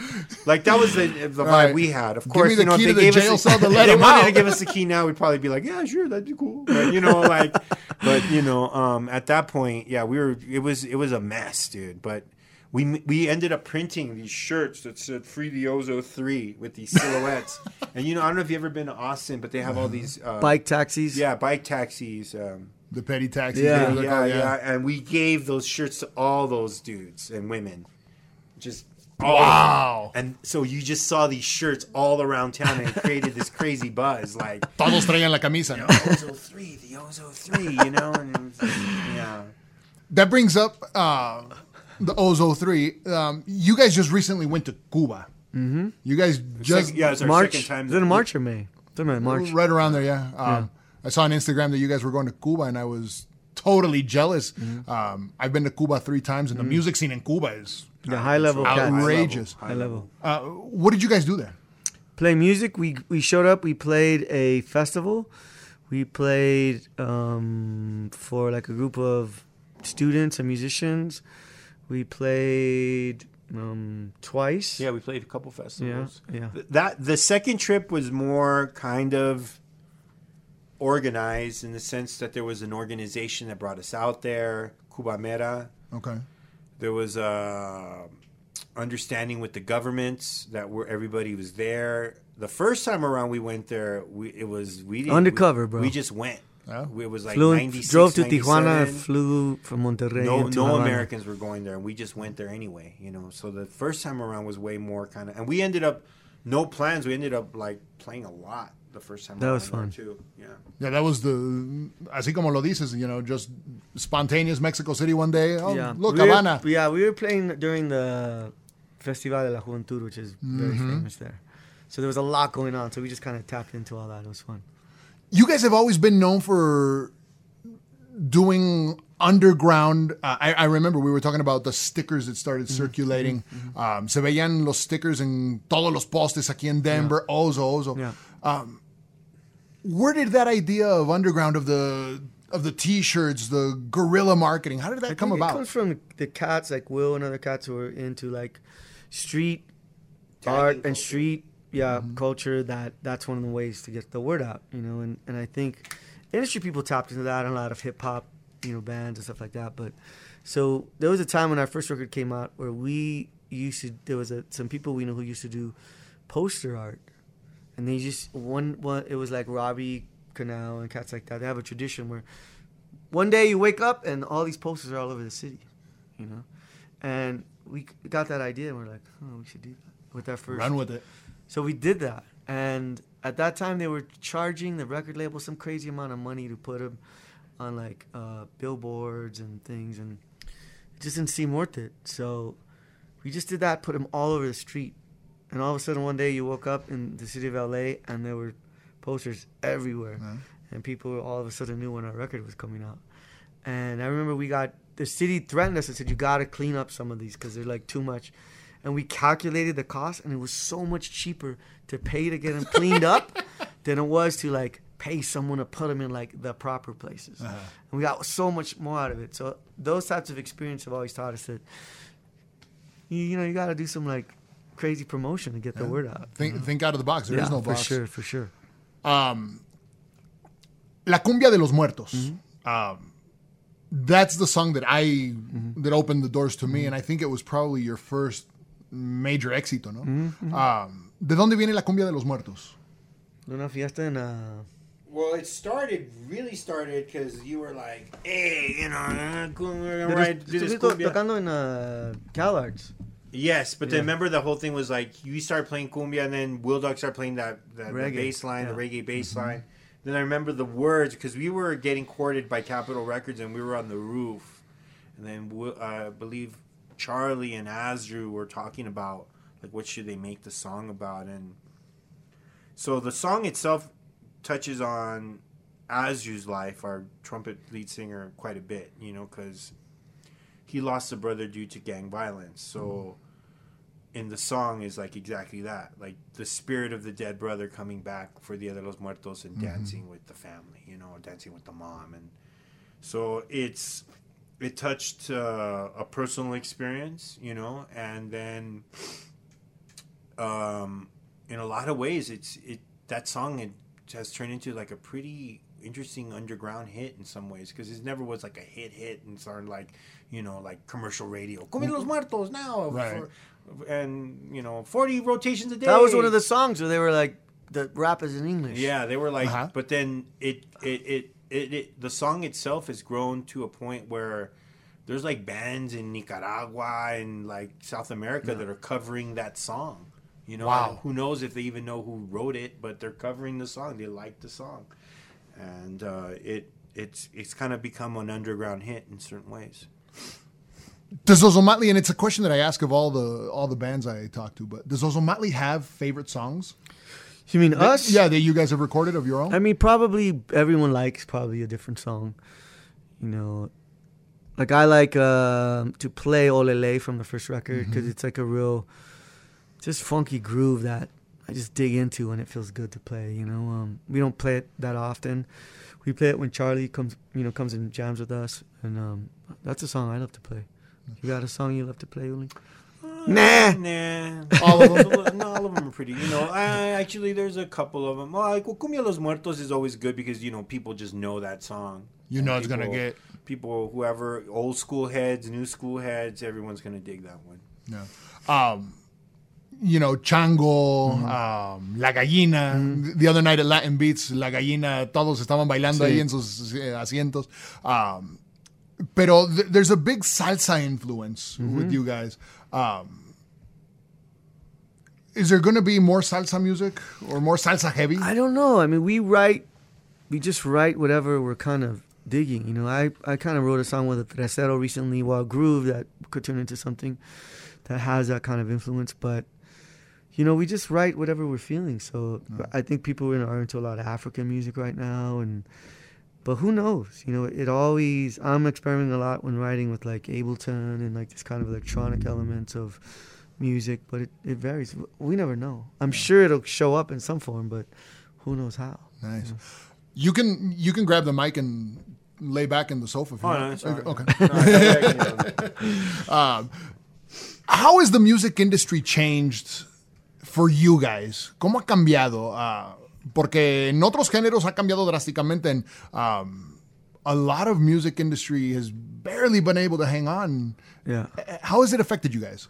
Speaker 3: Like that was the, the vibe
Speaker 1: Right.
Speaker 3: we had. Of course, you know, if they gave us
Speaker 1: cell to
Speaker 3: if they
Speaker 1: him
Speaker 3: wanted
Speaker 1: out.
Speaker 3: to give us the key now, we'd probably be like, yeah, sure, that'd be cool. But you know, like, but you know, um, at that point, yeah, we were. It was it was a mess, dude. But. We, we ended up printing these shirts that said "Free the Ozo 3 with these silhouettes, and you know I don't know if you've ever been to Austin, but they have all these uh,
Speaker 2: Bike taxis.
Speaker 3: yeah, bike taxis. Um,
Speaker 1: The petty taxis.
Speaker 2: Yeah.
Speaker 1: whatever
Speaker 3: yeah,
Speaker 1: called,
Speaker 3: yeah, and we gave those shirts to all those dudes and women. Just
Speaker 1: Wow.
Speaker 3: And so you just saw these shirts all around town and it created this crazy buzz like
Speaker 1: Todos traían la camisa. ¿no?
Speaker 3: Ozo 3, the Ozo 3, you know? And it yeah.
Speaker 1: That brings up uh, the Ozo 3. Um, you guys just recently went to Cuba. Mm-hmm. You guys just
Speaker 3: Second- yeah, it's our
Speaker 2: March.
Speaker 3: second time.
Speaker 2: Is it in March or May? It's in March.
Speaker 1: right around there, yeah. Um, I saw on Instagram that you guys were going to Cuba, and I was totally jealous.
Speaker 3: Mm-hmm.
Speaker 1: Um, I've been to Cuba three times, and the music scene in Cuba is
Speaker 2: The high level
Speaker 1: Outrageous.
Speaker 2: cats.
Speaker 1: Outrageous.
Speaker 2: High level.
Speaker 1: Uh, what did you guys do there?
Speaker 2: Play music. We we showed up. We played a festival. We played um, for like a group of students and musicians. We played um, twice.
Speaker 3: Yeah, we played a couple
Speaker 2: yeah,
Speaker 3: festivals.
Speaker 2: yeah.
Speaker 3: Th- That the second trip was more kind of organized in the sense that there was an organization that brought us out there, Cubamera.
Speaker 1: Okay.
Speaker 3: There was a understanding with the governments that were everybody was there. The first time around we went there, we it was we didn't,
Speaker 2: Undercover,
Speaker 3: we,
Speaker 2: bro.
Speaker 3: We just went.
Speaker 1: Yeah.
Speaker 3: It was like
Speaker 2: Flew
Speaker 3: 96,
Speaker 2: drove to Tijuana, flew from Monterrey.
Speaker 3: No,
Speaker 2: into
Speaker 3: no Americans were going there, and we just went there anyway. You know, so the first time around was way more kind of, and we ended up no plans. We ended up like playing a lot the first time.
Speaker 2: That
Speaker 3: around
Speaker 2: was fun.
Speaker 3: too. Yeah.
Speaker 1: Yeah, that was the, así como lo dices, you know, just spontaneous Mexico City one day. Oh,
Speaker 2: yeah.
Speaker 1: look,
Speaker 2: we were,
Speaker 1: Havana.
Speaker 2: Yeah, we were playing during the Festival de la Juventud, which is very
Speaker 1: Mm-hmm.
Speaker 2: famous there. So there was a lot going on. So we just kind of tapped into all that. It was fun.
Speaker 1: you guys have always been known for doing underground. Uh, I, I remember we were talking about the stickers that started
Speaker 2: Mm-hmm.
Speaker 1: circulating. Um, se veían los stickers en todos los postes aquí en Denver. Ozo, Ozo.
Speaker 2: Yeah.
Speaker 1: Um, where did that idea of underground of the of the t-shirts, the guerrilla marketing, how did that
Speaker 2: I
Speaker 1: come about?
Speaker 2: It comes from the cats like Will and other cats who are into like street
Speaker 3: Tagging
Speaker 2: art
Speaker 3: culture.
Speaker 2: and street yeah
Speaker 1: Mm-hmm.
Speaker 2: culture. That that's one of the ways to get the word out, you know. And and I think industry people tapped into that and a lot of hip hop, you know, bands and stuff like that. But so there was a time when our first record came out where we used to there was a, some people we know who used to do poster art, and they just one one it was like Robbie Conal and cats like that. They have a tradition where one day you wake up and all these posters are all over the city, you know. And we got that idea and we're like, oh, we should do that with our first.
Speaker 1: Run with it.
Speaker 2: So we did that, and at that time they were charging the record label some crazy amount of money to put them on like uh, billboards and things, and it just didn't seem worth it. So we just did that, put them all over the street, and all of a sudden one day you woke up in the city of LA and there were posters everywhere,
Speaker 1: Yeah.
Speaker 2: and people all of a sudden knew when our record was coming out. And I remember we got the city threatened us and said you got to clean up some of these because they're like too much. And we calculated the cost, and it was so much cheaper to pay to get them cleaned up than it was to like pay someone to put them in like the proper places.
Speaker 1: Uh-huh.
Speaker 2: And we got so much more out of it. So those types of experience have always taught us that you, you know you got to do some like crazy promotion to get the word out.
Speaker 1: Think, think out of the box. There is
Speaker 2: yeah,
Speaker 1: no
Speaker 2: for
Speaker 1: box.
Speaker 2: sure, for sure.
Speaker 1: Um, La Cumbia de los Muertos.
Speaker 2: Mm-hmm.
Speaker 1: Um, that's the song that I
Speaker 2: Mm-hmm.
Speaker 1: that opened the doors to me, and I think it was probably your first major éxito, ¿no?
Speaker 2: Mm-hmm.
Speaker 1: Um, ¿De dónde viene La Cumbia de los Muertos?
Speaker 2: Una fiesta en uh,
Speaker 3: Well, it started, really started because you were like, hey, you know, we're gonna write, do this cumbia.
Speaker 2: tocando en uh, CalArts.
Speaker 3: Yes, but
Speaker 2: Yeah.
Speaker 3: then remember the whole thing was like you started playing cumbia, and then Will Dog started playing that, that the bass line, the reggae bass line. Then I remember the words because we were getting courted by Capitol Records, and we were on the roof, and then uh, I believe Charlie and Asdru were talking about like what should they make the song about, and so the song itself touches on Asdru's life, our trumpet lead singer, quite a bit, you know, because he lost a brother due to gang violence. So in the song is like exactly that, like the spirit of the dead brother coming back for Dia de los Muertos and dancing with the family, you know, dancing with the mom, and so it's it touched uh, a personal experience, you know, and then um, in a lot of ways, it's it that song it has turned into like a pretty interesting underground hit in some ways because it never was like a hit hit and started like you know like commercial radio. Come los muertos now,
Speaker 1: Right.
Speaker 3: for- and you know forty rotations a day.
Speaker 2: That was one of the songs where they were like the rap is in English.
Speaker 3: Yeah, they were like,
Speaker 1: Uh-huh.
Speaker 3: but then it it, it it it the song itself has grown to a point where there's like bands in Nicaragua and like South America that are covering that song. You know,
Speaker 1: Wow.
Speaker 3: who knows if they even know who wrote it, but they're covering the song. They like the song, and uh, it it's it's kind of become an underground hit in certain ways.
Speaker 1: Does Ozomatli, and it's a question that I ask of all the all the bands I talk to, but does Ozomatli have favorite songs?
Speaker 2: You mean us?
Speaker 1: Yeah, that you guys have recorded of your own.
Speaker 2: I mean, probably everyone likes probably a different song. You know, like I like uh, to play Olele from the first record because it's like a real, just funky groove that I just dig into and it feels good to play. You know, um, we don't play it that often. We play it when Charlie comes, you know, comes and jams with us, and um, that's a song I love to play. You got a song you love to play, Uli? Nah.
Speaker 3: Nah,
Speaker 1: All of them?
Speaker 3: no, all of them are pretty. You know, I, actually, there's a couple of them. Like well, Cumbia Los Muertos is always good because you know people just know that song.
Speaker 1: You know
Speaker 3: And
Speaker 1: it's gonna get-
Speaker 3: people, whoever, old school heads, new school heads, everyone's gonna dig that one.
Speaker 1: Yeah. Um, you know, Chango,
Speaker 2: Mm-hmm.
Speaker 1: um, La Gallina. The other night at Latin Beats, La Gallina, todos estaban bailando
Speaker 2: Sí.
Speaker 1: ahí en sus eh, asientos. Um, pero th- there's a big salsa influence
Speaker 2: Mm-hmm.
Speaker 1: with you guys. Um, is there going to be more salsa music or more salsa heavy?
Speaker 2: I don't know. I mean, we write, we just write whatever we're kind of digging. You know, I, I kind of wrote a song with a Tresero recently, Wild Groove, that could turn into something that has that kind of influence. But, you know, we just write whatever we're feeling. So I think people are are into a lot of African music right now. And, but who knows? You know, it always, I'm experimenting a lot when writing with like Ableton and like this kind of electronic elements of music, but it, it varies. We never know. I'm sure it'll show up in some form, but who knows how?
Speaker 1: Nice. You can you can grab the mic and lay back in the sofa. If you
Speaker 3: Oh,
Speaker 1: want.
Speaker 3: no, it's fine.
Speaker 1: okay.
Speaker 3: No,
Speaker 1: Um, how has the music industry changed for you guys? ¿Cómo ha cambiado? Ah, porque en otros géneros ha cambiado drásticamente. And um, a lot of music industry has barely been able to hang on.
Speaker 2: Yeah.
Speaker 1: How has it affected you guys?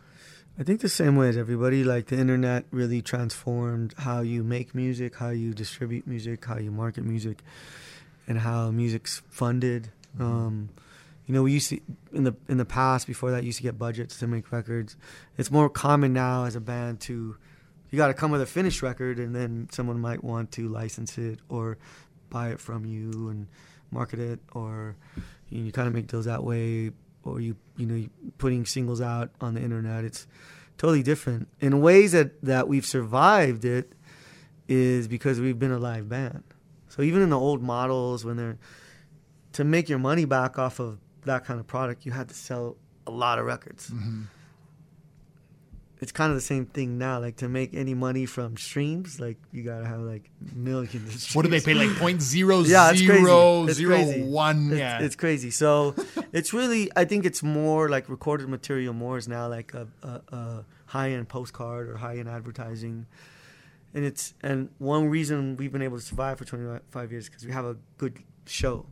Speaker 2: I think the same way as everybody, like the internet really transformed how you make music, how you distribute music, how you market music, and how music's funded. Um, you know, we used to in the in the past before that you used to get budgets to make records. It's more common now as a band to you got to come with a finished record, and then someone might want to license it or buy it from you and market it, or you, know, you kind of make deals that way. or you you know putting singles out on the internet. It's totally different in ways that that we've survived it is because we've been a live band. So even in the old models, when they're to make your money back off of that kind of product, you had to sell a lot of records.
Speaker 1: Mm-hmm.
Speaker 2: It's kind of the same thing now. Like to make any money from streams, like you gotta have like millions. Of streams.
Speaker 1: What do they pay? Like point zero
Speaker 2: Yeah, it's crazy.
Speaker 1: zero
Speaker 2: It's
Speaker 1: zero
Speaker 2: crazy.
Speaker 1: one.
Speaker 2: It's,
Speaker 1: Yeah,
Speaker 2: it's crazy. So it's really, I think it's more like recorded material. More is now like a, a, a high end postcard or high end advertising, and it's and one reason we've been able to survive for 25 years because we have a good show.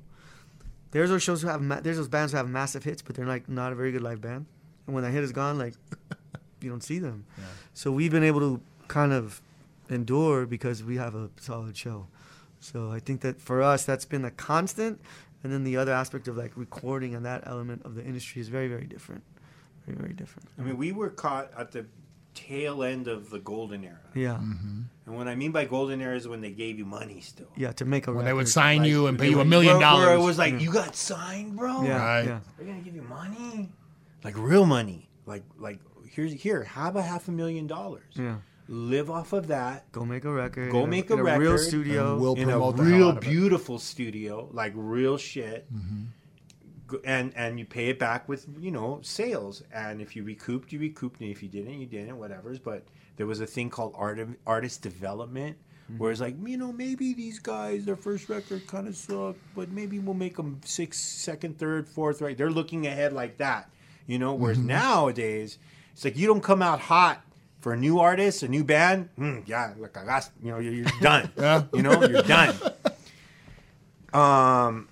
Speaker 2: There's those shows who have ma- there's those bands who have massive hits, but they're like not a very good live band, and when that hit is gone, like you don't see them.
Speaker 1: Yeah.
Speaker 2: So we've been able to kind of endure because we have a solid show. So I think that for us, that's been a constant. And then the other aspect of like recording and that element of the industry is very, very different. Very, very different.
Speaker 3: I mean, we were caught at the tail end of the golden era.
Speaker 2: Yeah. Mm-hmm.
Speaker 3: And what I mean by golden era is when they gave you money still.
Speaker 2: Yeah. To make a
Speaker 1: when they would sign
Speaker 3: Like,
Speaker 1: you and pay you a million
Speaker 3: dollars. Where it was like, you got signed, bro.
Speaker 2: Yeah.
Speaker 1: Right.
Speaker 2: Yeah.
Speaker 3: They're gonna give you money, like real money. Like like here's here, have a half a million dollars.
Speaker 2: Yeah.
Speaker 3: Live off of that.
Speaker 2: Go make a record.
Speaker 3: Go
Speaker 2: in
Speaker 3: make a
Speaker 2: in real
Speaker 3: record,
Speaker 2: studio.
Speaker 1: we'll-
Speaker 3: in a
Speaker 1: promote the hell
Speaker 3: real
Speaker 1: out of it.
Speaker 3: beautiful studio, like real shit.
Speaker 1: Mm-hmm.
Speaker 3: And and you pay it back with you know sales. And if you recouped, you recouped. And if you didn't, you didn't. Whatever's. But there was a thing called art artist development,
Speaker 1: Mm-hmm.
Speaker 3: where it's like you know maybe these guys their first record kind of sucked, but maybe we'll make them sixth, second, third, fourth. Right? They're looking ahead like that. You know. Whereas
Speaker 1: Mm-hmm.
Speaker 3: nowadays, it's like you don't come out hot. For a new artist, a new band, mm, yeah, like I got, you know, you're, you're done.
Speaker 1: Yeah.
Speaker 3: You know, you're done. Um,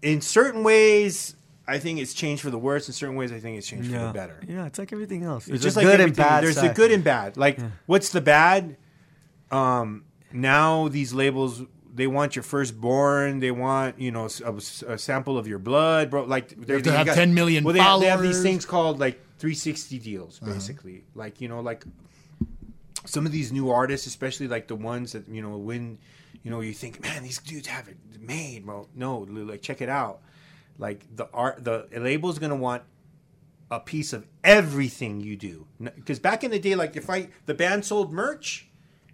Speaker 3: in certain ways, I think it's changed for the worse. In certain ways, I think it's changed for the better.
Speaker 2: Yeah. It's like everything else.
Speaker 3: It's
Speaker 2: There's
Speaker 3: just like
Speaker 2: good and bad
Speaker 3: There's the good and bad. Like, what's the bad? Um, now these labels they want your firstborn. They want you know a, a sample of your blood, bro. Like they
Speaker 1: have
Speaker 3: they
Speaker 1: have
Speaker 3: got-
Speaker 1: 10 million
Speaker 3: Well, they have, they have these things called like 360 deals,
Speaker 2: Uh-huh.
Speaker 3: basically. Like you know, like some of these new artists, especially like the ones that you know when you know you think, man, these dudes have it made. Well, no, like check it out. Like the art, the label's gonna want a piece of everything you do. Because back in the day, like if I the band sold merch,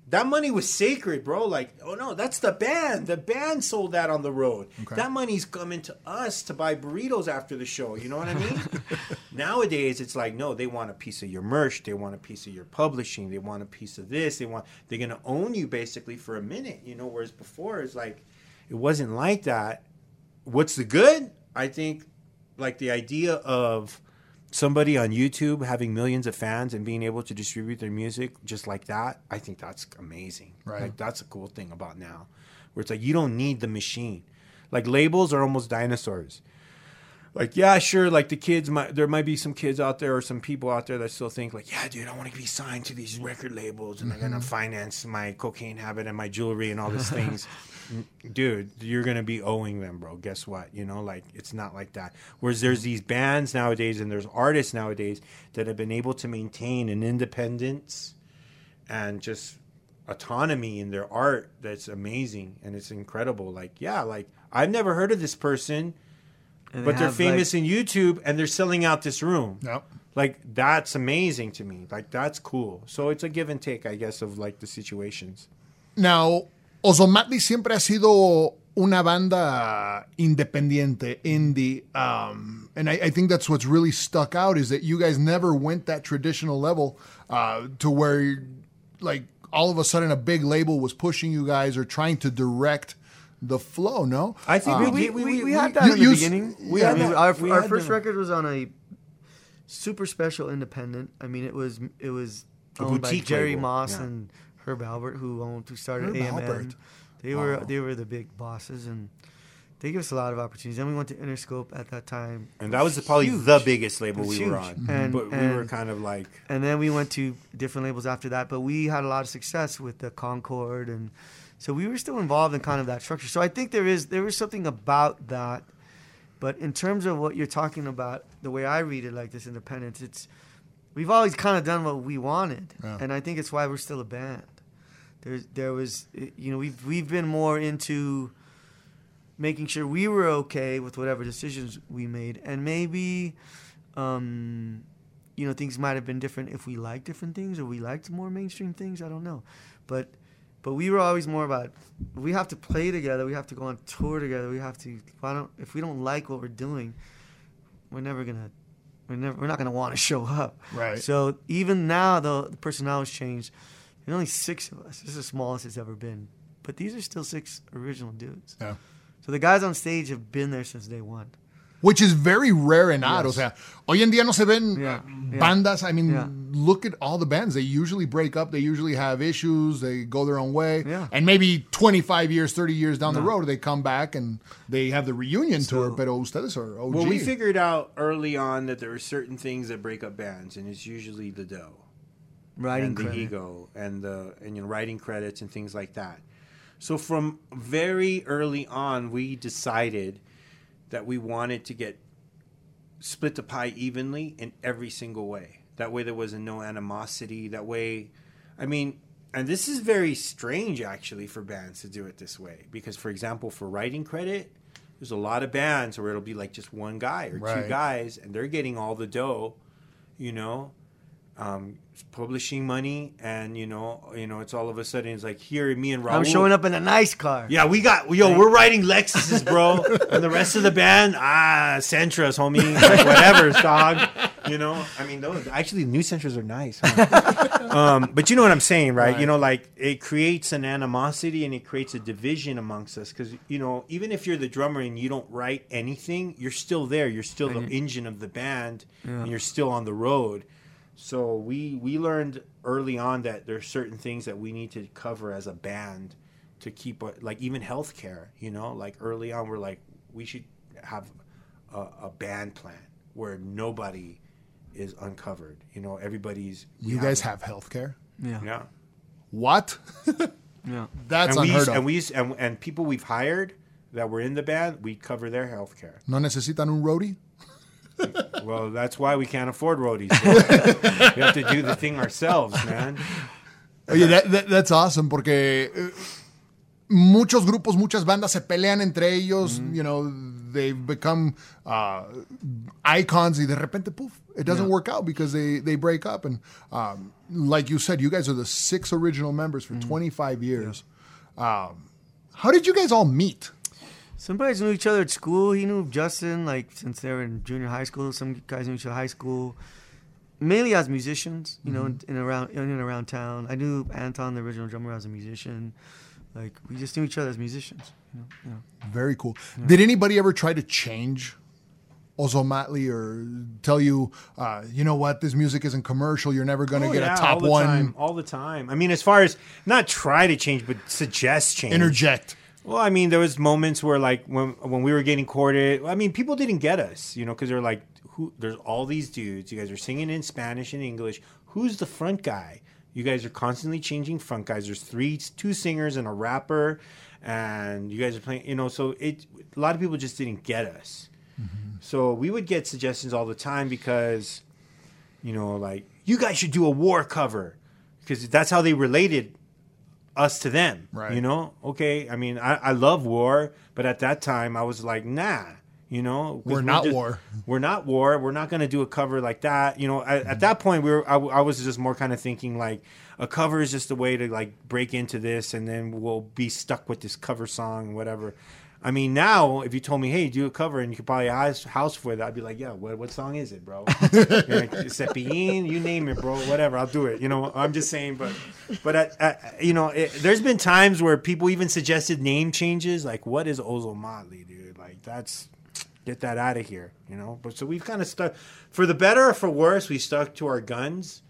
Speaker 3: that money was sacred, bro. Like, oh no, that's the band. The band sold that on the road. That money's coming to us to buy burritos after the show. You know what I mean? Nowadays, it's like no, they want a piece of your merch. They want a piece of your publishing. They want a piece of this. They want they're gonna own you basically for a minute. You know, whereas before it's like it wasn't like that. What's the good? I think like the idea of somebody on YouTube having millions of fans and being able to distribute their music just like that, I think that's amazing.
Speaker 1: Right.
Speaker 3: Like that's a cool thing about now. Where it's like you don't need the machine. Like labels are almost dinosaurs. Like yeah, sure. Like the kids, might there might be some kids out there or some people out there that still think like, yeah, dude, I want to be signed to these record labels and they're gonna mm-hmm. finance my cocaine habit and my jewelry and all these things. dude, you're gonna be owing them, bro. Guess what? You know, like it's not like that. Whereas there's these bands nowadays and there's artists nowadays that have been able to maintain an independence and just autonomy in their art that's amazing and it's incredible. Like, yeah, like I've never heard of this person,
Speaker 2: And
Speaker 3: but
Speaker 2: they
Speaker 3: they're
Speaker 2: have,
Speaker 3: famous
Speaker 2: like-
Speaker 3: in YouTube and they're selling out this room.
Speaker 1: Yep.
Speaker 3: Like that's amazing to me. Like that's cool. So it's a give and take, I guess, of like the situations.
Speaker 1: Now, Ozomatli siempre ha sido una banda independiente, indie, um, and I, I think that's what's really stuck out is that you guys never went that traditional level uh, to where, like, all of a sudden a big label was pushing you guys or trying to direct the flow. No,
Speaker 3: I think
Speaker 2: we,
Speaker 3: uh,
Speaker 2: we,
Speaker 3: we,
Speaker 2: we, we had that
Speaker 1: you-
Speaker 2: in the
Speaker 1: you-
Speaker 2: beginning.
Speaker 3: we
Speaker 2: yeah,
Speaker 3: had
Speaker 2: I mean,
Speaker 3: that.
Speaker 2: our,
Speaker 3: We
Speaker 2: our
Speaker 3: had
Speaker 2: first
Speaker 3: the-
Speaker 2: record was on a super special independent. I mean, it was it was
Speaker 3: A
Speaker 2: owned by Jerry
Speaker 3: label,
Speaker 2: Moss
Speaker 3: yeah.
Speaker 2: and Herb Alpert, who owned who started
Speaker 1: Herb
Speaker 2: A&M.
Speaker 1: Alpert.
Speaker 2: They were they were the big bosses, and they gave us a lot of opportunities. Then we went to Interscope at that time,
Speaker 3: and that was probably
Speaker 2: Huge.
Speaker 3: the biggest label
Speaker 2: It was
Speaker 3: we were
Speaker 2: huge.
Speaker 3: on.
Speaker 2: And-
Speaker 3: but we were kind of like
Speaker 2: and then we went to different labels after that. But we had a lot of success with the Concord, and so we were still involved in kind of that structure. So I think there is there is something about that. But in terms of what you're talking about, the way I read it, like this independence, it's we've always kind of done what we wanted,
Speaker 1: Yeah.
Speaker 2: and I think it's why we're still a band. There's there was you know we've we've been more into making sure we were okay with whatever decisions we made, and maybe, um, you know, things might have been different if we liked different things or we liked more mainstream things. I don't know, but but we were always more about we have to play together, we have to go on tour together, we have to. Why don't if we don't like what we're doing, we're never gonna. We're, never, we're not going to want to show up.
Speaker 1: Right.
Speaker 2: So even now, though, the personnel has changed. There's only six of us. This is the smallest it's ever been. But these are still six original dudes.
Speaker 1: Yeah.
Speaker 2: So the guys on stage have been there since day one.
Speaker 1: Which is very rare and odd.
Speaker 2: Yes.
Speaker 1: O sea, hoy en día no se ven
Speaker 2: Yeah, yeah.
Speaker 1: bandas. I mean,
Speaker 2: Yeah.
Speaker 1: look at all the bands. They usually break up. They usually have issues. They go their own way. And maybe 25 years, 30 years down the road, they come back and they have the reunion tour.
Speaker 2: So-
Speaker 1: Pero ustedes are OG.
Speaker 3: Well, we figured out early on that there are certain things that break up bands, and it's usually the dough.
Speaker 2: Writing
Speaker 3: and the ego and the and you know writing credits and things like that. So from very early on, we decided that we wanted to get split the pie evenly in every single way. That way, there was no animosity. That way, I mean, and this is very strange actually for bands to do it this way because, for example, for writing credit. There's a lot of bands where it'll be like just one guy or
Speaker 1: Right.
Speaker 3: two guys, and they're getting all the dough, you know, um, publishing money, and you know, you know, it's all of a sudden it's like here, me and Raul.
Speaker 2: I'm showing up in a nice car.
Speaker 3: Yeah, we got yo, we're riding Lexuses, bro, and the rest of the band, ah, Sentras, homie, like whatever, dog. You know, I mean, those actually new Sentras are nice. huh? um, but you know what I'm saying, right? You know, like it creates an animosity and it creates a division amongst us because you know, even if you're the drummer and you don't write anything, you're still there. You're still the engine of the band, and you're still on the road. So we we learned early on that there's certain things that we need to cover as a band to keep uh, like even healthcare. You know, like early on we're like we should have a, a band plan where nobody is uncovered. You know, everybody's
Speaker 1: you guys have health care?
Speaker 2: Yeah.
Speaker 3: yeah.
Speaker 1: What?
Speaker 2: Yeah.
Speaker 1: That's
Speaker 3: and we
Speaker 1: unheard
Speaker 3: used,
Speaker 1: of.
Speaker 3: and we used, and, and people we've hired that were in the band, we cover their healthcare.
Speaker 1: ¿No necesitan un roadie?
Speaker 3: Well, that's why we can't afford roadies. we have to do the thing ourselves, man.
Speaker 1: Oye, that- that- that's awesome porque eh, muchos grupos, muchas bandas se pelean entre ellos, you know, they've become uh, icons y de repente, poof, it doesn't work out because they, they break up. And um, like you said, you guys are the six original members for 25 years. Um, how did you guys all meet?
Speaker 2: Some guys knew each other at school. He knew Justin like since they were in junior high school. Some guys knew each other high school, mainly as musicians. You know, in, in around in and around town. I knew Anton, the original drummer, as a musician. Like we just knew each other as musicians. You know, you know.
Speaker 1: Very cool. Did anybody ever try to change Ozomatli or tell you, uh, you know what, this music isn't commercial, you're never going to
Speaker 3: Oh,
Speaker 1: get
Speaker 3: yeah,
Speaker 1: a top
Speaker 3: all the
Speaker 1: one?
Speaker 3: time, all the time. I mean, as far as not try to change, but suggest change.
Speaker 1: Interject.
Speaker 3: Well, I mean, there was moments where, like, when when we were getting courted, I mean, people didn't get us, you know, because they're like, "Who?" There's all these dudes. You guys are singing in Spanish and English. Who's the front guy? You guys are constantly changing front guys. There's three, two singers and a rapper, and you guys are playing. You know, so it. A lot of people just didn't get us. Mm-hmm. So we would get suggestions all the time because, you know, like you guys should do a war cover because that's how they related us to them.
Speaker 1: Right.
Speaker 3: You know, okay. I mean, I, I love war, but at that time I was like, nah. You know,
Speaker 1: We're not
Speaker 3: just-
Speaker 1: war.
Speaker 3: We're not war. We're not going to do a cover like that. You know, at, at that point, we were. I, I was just more kind of thinking like a cover is just a way to like break into this, and then we'll be stuck with this cover song, whatever. I mean, now if you told me, "Hey, do a cover," and you could buy a house, for that, I'd be like, "Yeah, what, what song is it, bro? Cepillín, you name it, bro. Whatever, I'll do it." You know, I'm just saying, but, but at, at, you know, it, there's been times where people even suggested name changes, like, "What is Ozomatli, dude? Like, that's get that out of here," you know. But so we've kind of stuck, for the better or for worse, we stuck to our guns.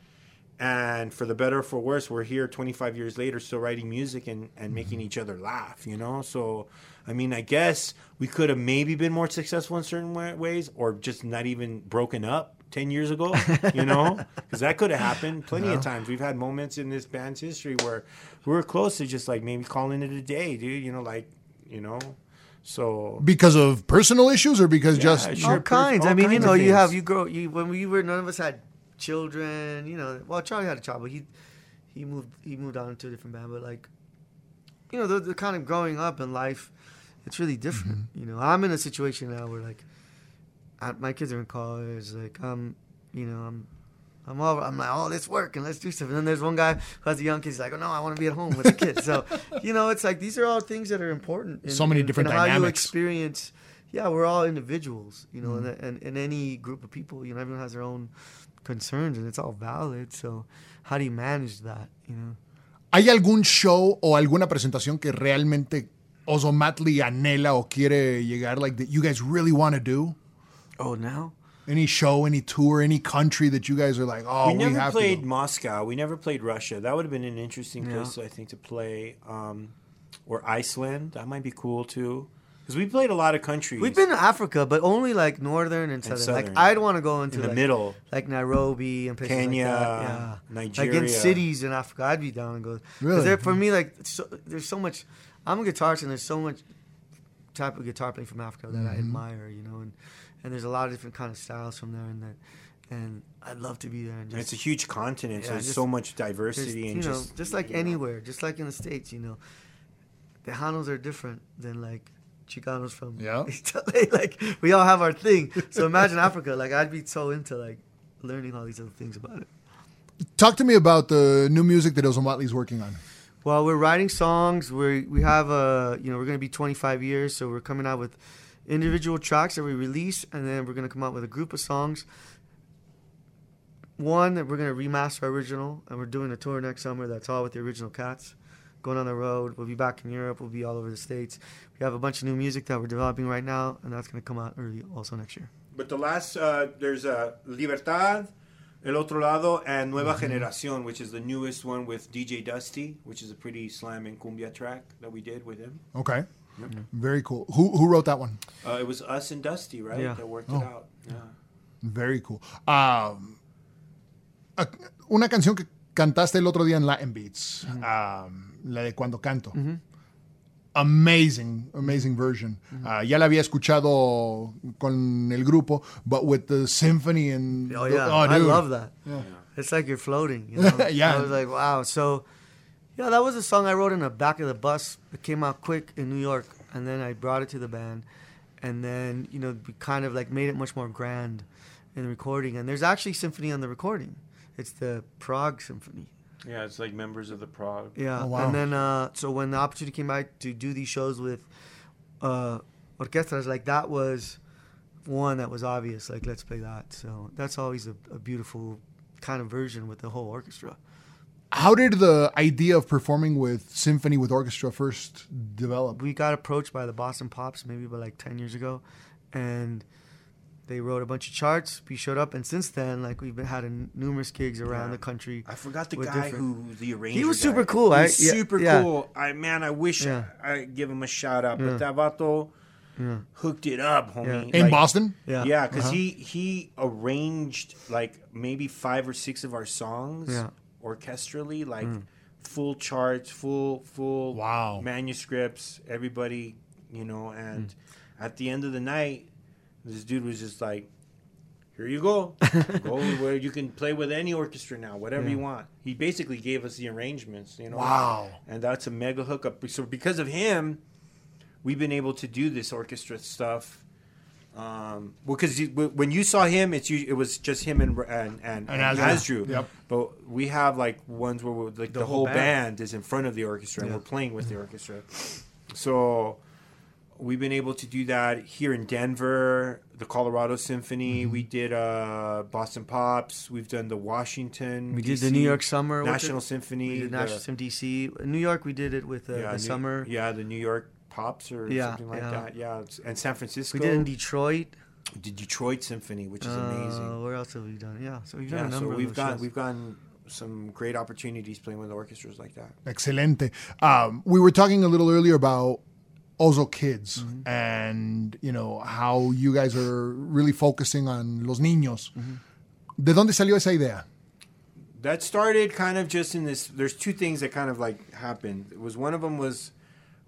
Speaker 3: And for the better or for worse, we're here 25 years later, still writing music and, and mm-hmm. making each other laugh, you know? So, I mean, I guess we could have maybe been more successful in certain ways or just not even broken up 10 years ago, you know? Because that could have happened plenty of times. We've had moments in this band's history where we were close to just like maybe calling it a day, dude, you know, like, you know? So,
Speaker 1: Because of personal issues or because
Speaker 3: Yeah,
Speaker 1: just.
Speaker 3: sure.
Speaker 2: all kinds.
Speaker 3: all
Speaker 2: I mean, you know, you have you grow. You when we were none of us had children. You know, well, Charlie had a child, but he he moved he moved on to a different band. But like, you know, the, the kind of growing up in life, it's really different. You know, I'm in a situation now where like, I, my kids are in college. Like, I'm, you know, I'm. I'm all, I'm like, oh, let's work and let's do stuff. And then there's one guy who has a young kid. He's like, oh no, I want to be at home with the kids. So, you know, it's like these are all things that are important. In,
Speaker 1: So many
Speaker 2: in-
Speaker 1: different
Speaker 2: in how you experience. Yeah, we're all individuals, you know,
Speaker 1: Mm-hmm.
Speaker 2: and, and in any group of people, you know, everyone has their own concerns and it's all valid. So, how do you manage that? You know.
Speaker 1: ¿Hay algún show o alguna presentación que realmente Ozomatli anhela o quiere llegar, like that you guys really want to do?
Speaker 2: Oh, now.
Speaker 1: Any show, any tour, any country that you guys are like, oh,
Speaker 3: we
Speaker 1: we,
Speaker 3: never
Speaker 1: have
Speaker 3: played
Speaker 1: to.
Speaker 3: Moscow. We never played Russia. That would have been an interesting
Speaker 2: Yeah.
Speaker 3: place, I think, to play. Um, or Iceland. That might be cool too. Because we played a lot of countries.
Speaker 2: We've been to Africa, but only like northern and southern.
Speaker 3: southern.
Speaker 2: Like I'd want to go into
Speaker 3: in the
Speaker 2: like,
Speaker 3: middle.
Speaker 2: like Nairobi and places
Speaker 3: Kenya,
Speaker 2: like that. Yeah, Like in cities in Africa, I'd be down and go.
Speaker 1: Really?
Speaker 2: There, for me, like so, there's so much. I'm a guitarist, and there's so much type of guitar playing from Africa that
Speaker 3: Mm-hmm.
Speaker 2: I admire. You know, and and there's a lot of different kind of styles from there, and that. And I'd love to be there and
Speaker 3: And it's a huge continent, so there's
Speaker 2: just-
Speaker 3: so much
Speaker 2: There's,
Speaker 3: diversity
Speaker 2: you know,
Speaker 3: just
Speaker 2: just, like
Speaker 3: you know.
Speaker 2: anywhere, just like in the states, you know, the Hanos are different than like Chicanos from
Speaker 1: Yeah.
Speaker 2: East Like we all have our thing. So imagine Africa. Like I'd be so into like learning all these other things about it.
Speaker 1: Talk to me about the new music that Ozomatli's working on.
Speaker 2: Well, we're writing songs. We we have a you know we're gonna be 25 years, so we're coming out with individual tracks that we release, and then we're gonna come out with a group of songs. One that we're gonna remaster our original, and we're doing a tour next summer. That's all with the original cats. Going on the road. We'll be back in Europe. We'll be all over the states. We have a bunch of new music that we're developing right now, and that's gonna come out early also next year.
Speaker 3: But the last, uh, there's uh, Libertad, El Otro Lado, and Nueva Generación, which is the newest one with DJ Dusty, which is a pretty slamming cumbia track that we did with him.
Speaker 1: Okay. Very cool. Who who wrote that one?
Speaker 3: Uh, it was us and Dusty, right?
Speaker 2: Yeah.
Speaker 3: That worked
Speaker 1: Oh.
Speaker 3: it out. Yeah.
Speaker 1: Very cool. Um, a- una canción que cantaste el otro día en Latin Beats, um, la de Cuando Canto. Amazing, amazing version. Uh, ya la había escuchado con el grupo, but with the symphony and
Speaker 2: Oh yeah,
Speaker 1: oh,
Speaker 2: I love that. It's like you're floating. You know?
Speaker 1: Yeah.
Speaker 2: I was like, wow. So, yeah, that was a song I wrote in the back of the bus. It came out quick in New York, and then I brought it to the band, and then you know we kind of like made it much more grand in the recording. And there's actually symphony on the recording. It's the Prague Symphony.
Speaker 3: Yeah, it's like members of the Prague.
Speaker 2: Yeah.
Speaker 1: Oh, wow.
Speaker 2: And then uh, so when the opportunity came out to do these shows with uh, orchestras, like that was one that was obvious. Like let's play that. So that's always a, a beautiful kind of version with the whole orchestra.
Speaker 1: How did the idea of performing with symphony with orchestra first develop?
Speaker 2: We got approached by the Boston Pops maybe about like ten years ago, and they wrote a bunch of charts. We showed up, and since then, like we've been had a, numerous gigs around
Speaker 3: Yeah.
Speaker 2: the country.
Speaker 3: I forgot the
Speaker 2: with
Speaker 3: guy
Speaker 2: different-
Speaker 3: who the arranger.
Speaker 2: was
Speaker 3: guy.
Speaker 2: super cool,
Speaker 3: He
Speaker 2: I-
Speaker 3: was
Speaker 2: yeah,
Speaker 3: super
Speaker 2: yeah.
Speaker 3: cool. I man, I wish
Speaker 2: Yeah.
Speaker 3: I give him a shout out.
Speaker 2: Yeah.
Speaker 3: But that vato
Speaker 2: Yeah.
Speaker 3: hooked it up, homie.
Speaker 1: In
Speaker 3: Like,
Speaker 1: Boston?
Speaker 2: Yeah.
Speaker 3: Yeah, because
Speaker 2: Uh-huh.
Speaker 3: he he arranged like maybe five or six of our songs
Speaker 2: Yeah.
Speaker 3: orchestrally, like
Speaker 2: Mm.
Speaker 3: full charts, full full
Speaker 1: Wow.
Speaker 3: manuscripts. Everybody, you know, and
Speaker 2: Mm.
Speaker 3: at the end of the night, this dude was just like. Here you go. go where you can play with any orchestra now, whatever you want. He basically gave us the arrangements, you know.
Speaker 1: Wow.
Speaker 3: And that's a mega hookup. So because of him, we've been able to do this orchestra stuff. Um, well, because when you saw him, it's it was just him and and and,
Speaker 1: And
Speaker 3: and
Speaker 1: Asdru. Yep.
Speaker 3: But we have like ones where we're, like the,
Speaker 2: The
Speaker 3: whole
Speaker 2: whole
Speaker 3: band.
Speaker 2: band.
Speaker 3: is in front of the orchestra and
Speaker 2: Yeah.
Speaker 3: we're playing with the orchestra. So we've been able to do that here in Denver, the Colorado Symphony.
Speaker 2: Mm-hmm.
Speaker 3: We did uh, Boston Pops. We've done the Washington.
Speaker 2: We did the New York Summer.
Speaker 3: National
Speaker 2: it.
Speaker 3: Symphony.
Speaker 2: We did
Speaker 3: the-
Speaker 2: National Symphony DC. In New York, we did it with uh, the
Speaker 3: New-
Speaker 2: summer.
Speaker 3: Yeah, the New York Pops or
Speaker 2: Yeah,
Speaker 3: something like
Speaker 2: yeah.
Speaker 3: that. Yeah, and San Francisco.
Speaker 2: We did in Detroit.
Speaker 3: the Detroit Symphony, which is
Speaker 2: Uh,
Speaker 3: amazing.
Speaker 2: where else have we done? Yeah, so we've done
Speaker 3: Yeah,
Speaker 2: a
Speaker 3: so we've
Speaker 2: of those
Speaker 3: got
Speaker 2: shows.
Speaker 3: we've gotten some great opportunities playing with orchestras like that.
Speaker 1: Excelente. Um, we were talking a little earlier about Ozo Kids
Speaker 2: Mm-hmm.
Speaker 1: and, you know, how you guys are really focusing on los niños.
Speaker 2: Mm-hmm.
Speaker 1: ¿De dónde salió esa idea?
Speaker 3: That started kind of just in this. There's two things that kind of like happened. It was one of them was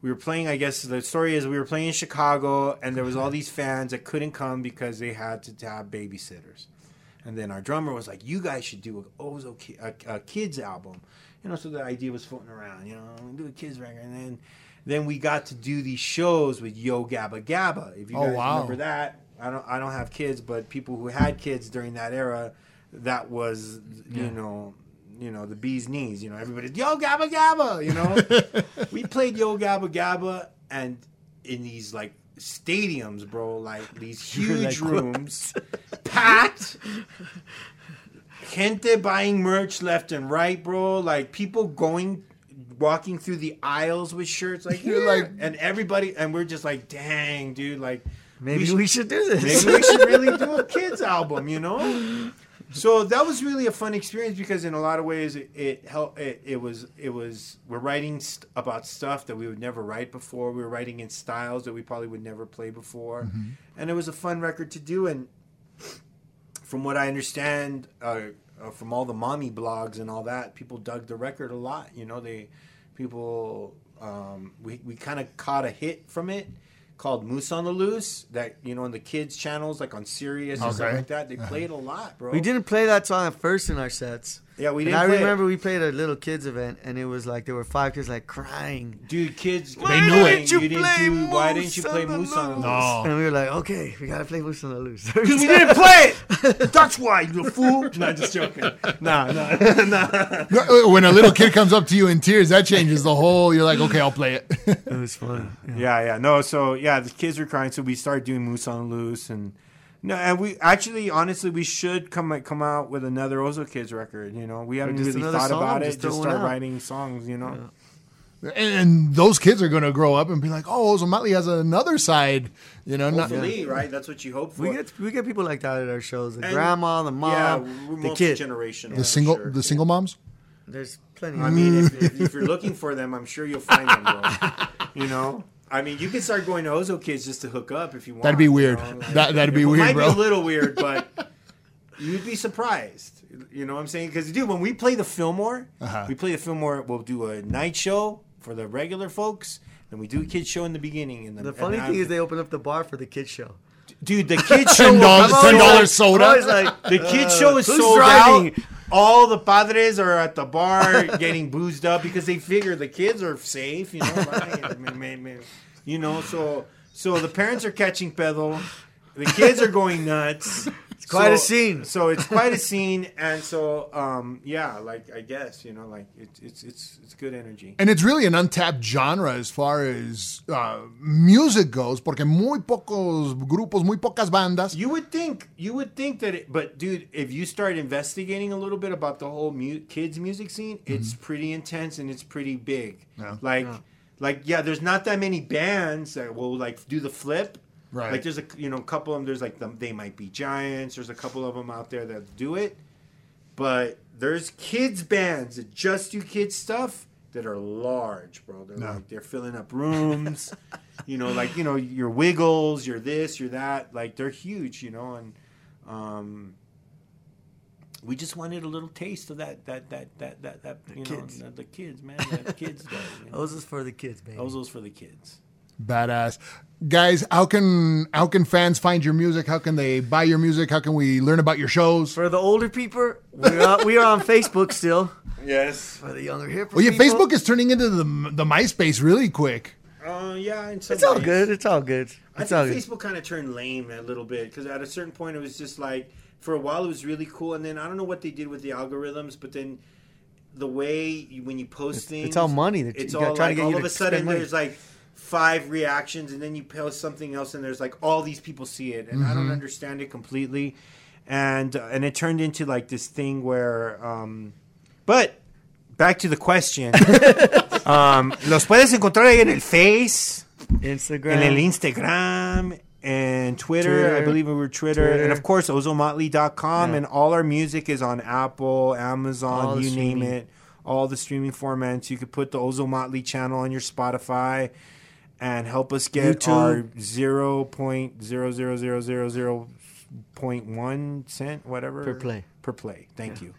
Speaker 3: we were playing. I guess the story is we were playing in Chicago, and there was all these fans that couldn't come because they had to have babysitters. And then our drummer was like, "You guys should do a Ozo a, a kids album," you know. So the idea was floating around, you know, do a kids record, and then then we got to do these shows with Yo Gabba Gabba. If you
Speaker 1: Oh,
Speaker 3: guys
Speaker 1: wow.
Speaker 3: remember that, I don't I don't have kids, but people who had kids during that era, that was you know. You know the bee's knees. You know everybody's yo gabba gabba. You know we played yo gabba gabba, and in these like stadiums, bro, like these huge
Speaker 2: like,
Speaker 3: rooms, packed. Gente buying merch left and right, bro. Like people going, walking through the aisles with shirts, like
Speaker 1: You're like-
Speaker 3: and everybody, and we're just like, dang, dude, like
Speaker 2: Maybe
Speaker 3: we
Speaker 2: we
Speaker 3: should-
Speaker 2: should, do this.
Speaker 3: maybe we should really do a kids album, you know. So that was really a fun experience because in a lot of ways it, it helped. It, it was it was we're writing st- about stuff that we would never write before. We were writing in styles that we probably would never play before, and it was a fun record to do. And from what I understand, uh, uh, from all the mommy blogs and all that, people dug the record a lot. You know, they people um, we we kind of caught a hit from it called Moose on the Loose that you know on the kids channels like on Sirius or something like that. They played a lot, bro.
Speaker 2: We didn't play that song at first in our sets.
Speaker 3: Yeah, we didn't.
Speaker 2: I
Speaker 3: play it.
Speaker 2: remember we played a little kids event, and it was like there were five kids like crying,
Speaker 3: dude, kids.
Speaker 1: They knew it.
Speaker 3: You, didn't do. Why didn't you play Moose on the Loose?
Speaker 1: No.
Speaker 2: and we were like, okay, we gotta play Moose on the Loose.
Speaker 3: Because we didn't play it. That's why, you fool. No, just joking. Nah, nah, nah.
Speaker 1: Uh, when a little kid comes up to you in tears, that changes the whole. You're like, okay, I'll play it.
Speaker 2: it was fun. Yeah.
Speaker 3: Yeah, yeah. No, so yeah, the kids were crying, so we started doing Moose on the Loose, and no, and we actually, honestly, we should come come out with another Ozo Kids record. You know, we haven't really thought
Speaker 2: song,
Speaker 3: about it.
Speaker 2: just
Speaker 3: Just
Speaker 2: throw
Speaker 3: start
Speaker 2: out.
Speaker 3: writing songs. You know.
Speaker 1: and, and those kids are going to grow up and be like, oh, Ozomatli has another side. You know, not,
Speaker 3: Hopefully, right? That's what you hope for.
Speaker 2: We get we get people like that at our shows. The
Speaker 3: And-
Speaker 2: grandma, the mom,
Speaker 3: yeah, we're
Speaker 2: the
Speaker 3: multi
Speaker 2: kid.
Speaker 3: generational.
Speaker 1: the single the single moms.
Speaker 2: There's plenty.
Speaker 3: I mean, if, if, if you're looking for them, I'm sure you'll find them, bro. you know. I mean, you can start going to Ozo Kids just to hook up if you want.
Speaker 1: That'd be
Speaker 3: you
Speaker 1: weird.
Speaker 3: know,
Speaker 1: That- that'd be
Speaker 3: it
Speaker 1: weird,
Speaker 3: might
Speaker 1: bro.
Speaker 3: be a little weird, but you'd be surprised. You know what I'm saying? Because, dude, when we play the Fillmore,
Speaker 1: Uh-huh.
Speaker 3: we play the Fillmore. We'll do a night show for the regular folks, and we do a kids show in the beginning. And
Speaker 2: the funny
Speaker 3: and
Speaker 2: thing
Speaker 3: I-
Speaker 2: is they open up the bar for the kids show.
Speaker 3: dude, the kids show.
Speaker 1: Ten dollars, ten dollars soda.
Speaker 2: I'm always like,
Speaker 3: the kids
Speaker 2: uh,
Speaker 3: show is
Speaker 2: who's
Speaker 3: sold
Speaker 2: driving?
Speaker 3: out. All the padres are at the bar getting boozed up because they figure the kids are safe, you know. right? You know, so so the parents are catching pedo, the kids are going nuts. It's
Speaker 2: quite a scene.
Speaker 3: So it's quite a scene, and so um, yeah, like I guess you know, like it's it's it's it's good energy.
Speaker 1: And it's really an untapped genre as far as uh, music goes, porque muy pocos grupos, muy pocas bandas.
Speaker 3: You would think, you would think that, it, but dude, if you start investigating a little bit about the whole mu- kids music scene, it's pretty intense and it's pretty big.
Speaker 1: Yeah.
Speaker 3: Like, like yeah, there's not that many bands that will like do the flip.
Speaker 1: Right.
Speaker 3: Like there's a you know a couple of them. There's like the, they might be giants. There's a couple of them out there that do it, but there's kids bands that just do kids stuff that are large, bro. They're
Speaker 1: No.
Speaker 3: like they're filling up rooms. you know, like you know your Wiggles, your this, your that. Like they're huge, you know, and um, we just wanted a little taste of that that that that that, that you
Speaker 2: kids.
Speaker 3: know the, the kids, man, that kids stuff. You know?
Speaker 2: Those is for the kids, baby.
Speaker 3: Those those for the kids.
Speaker 1: Badass. Guys, how can how can fans find your music? How can they buy your music? How can we learn about your shows?
Speaker 2: For the older people, we're on, we are on Facebook still.
Speaker 3: Yes.
Speaker 2: For the younger hip,
Speaker 1: Well, yeah, Facebook is turning into the the MySpace really quick.
Speaker 3: Uh, yeah, in some
Speaker 2: It's all good. It's all good.
Speaker 3: I
Speaker 2: It's all
Speaker 3: think
Speaker 2: good.
Speaker 3: Facebook kind of turned lame a little bit because at a certain point it was just like for a while it was really cool, and then I don't know what they did with the algorithms, but then the way you, when you post things,
Speaker 2: it's all money. They're-
Speaker 3: It's all
Speaker 2: trying to
Speaker 3: like
Speaker 2: get
Speaker 3: all of
Speaker 2: to
Speaker 3: a sudden
Speaker 2: money.
Speaker 3: there's like five reactions, and then you post something else, and there's like all these people see it, and I don't understand it completely, and uh, and it turned into like this thing where, um, but back to the question, um, los puedes encontrar ahí en el Face.
Speaker 2: Instagram.
Speaker 3: En el Instagram and Twitter,
Speaker 2: Twitter.
Speaker 3: I believe we were Twitter,
Speaker 2: Twitter.
Speaker 3: and of course ozomatli.com
Speaker 2: Yeah.
Speaker 3: and all our music is on Apple, Amazon,
Speaker 2: All
Speaker 3: you name it. All the streaming formats. You could put the Ozomatli channel on your Spotify and help us get
Speaker 2: YouTube.
Speaker 3: our zero point zero zero zero zero zero point one cent, whatever
Speaker 2: Per play.
Speaker 3: Per play. Thank you.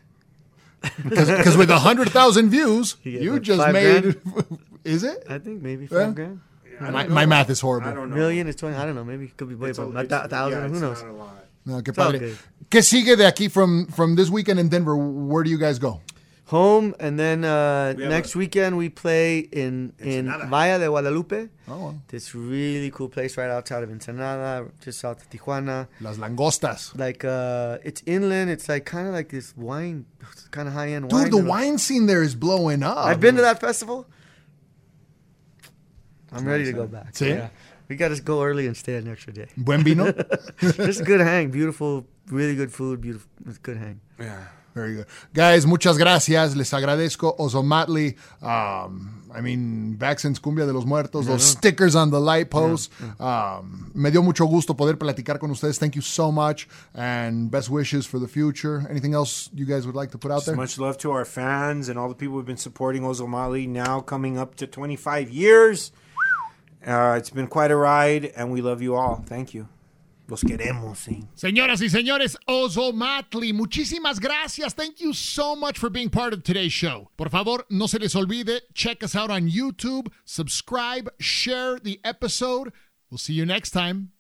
Speaker 1: Because with 100,000 views,
Speaker 2: You
Speaker 1: you just made. Is it?
Speaker 2: I think maybe
Speaker 1: Yeah.
Speaker 2: five grand.
Speaker 3: I
Speaker 1: My, my math is
Speaker 3: I
Speaker 1: horrible.
Speaker 3: don't know.
Speaker 2: Million is twenty. I don't know. Maybe it could be way
Speaker 3: It's a-
Speaker 2: above a
Speaker 3: it's-
Speaker 2: thou- thousand.
Speaker 3: yeah,
Speaker 2: who
Speaker 3: it's
Speaker 2: knows?
Speaker 3: not a lot.
Speaker 1: No, qué
Speaker 2: all
Speaker 1: padre.
Speaker 2: good.
Speaker 1: ¿Qué sigue de aquí from, from this weekend in Denver? Where do you guys go?
Speaker 2: home, and then uh,
Speaker 3: We have
Speaker 2: next
Speaker 3: a-
Speaker 2: weekend we play in in
Speaker 3: Ensenada.
Speaker 2: Valle de Guadalupe.
Speaker 1: Oh, well.
Speaker 2: This really cool place right outside of Ensenada, just south of Tijuana.
Speaker 1: Las langostas.
Speaker 2: Like uh, it's inland. It's like kind of like this wine, kind of high end wine.
Speaker 1: Dude, the
Speaker 2: And, like,
Speaker 1: wine scene there is blowing up.
Speaker 2: I've been to that festival. I'm ready to go back.
Speaker 1: See?
Speaker 2: Yeah. We got to go early and stay an extra day.
Speaker 1: Buen vino.
Speaker 2: Just a good hang. Beautiful, really good food. Beautiful, it's good hang.
Speaker 3: Yeah.
Speaker 1: Very good. Guys, muchas gracias. Les agradezco. Ozomatli. Um, I mean, back since Cumbia de los Muertos, those stickers on the light post. Um, me dio mucho gusto poder platicar con ustedes. Thank you so much. And best wishes for the future. Anything else you guys would like to put out
Speaker 3: So
Speaker 1: there?
Speaker 3: much love to our fans and all the people who've been supporting Ozomatli now coming up to 25 years. Uh, it's been quite a ride, and we love you all. Thank you. Los queremos, sí.
Speaker 1: Señoras y señores, Ozomatli, muchísimas gracias. Thank you so much for being part of today's show. Por favor, no se les olvide, check us out on YouTube, subscribe, share the episode. We'll see you next time.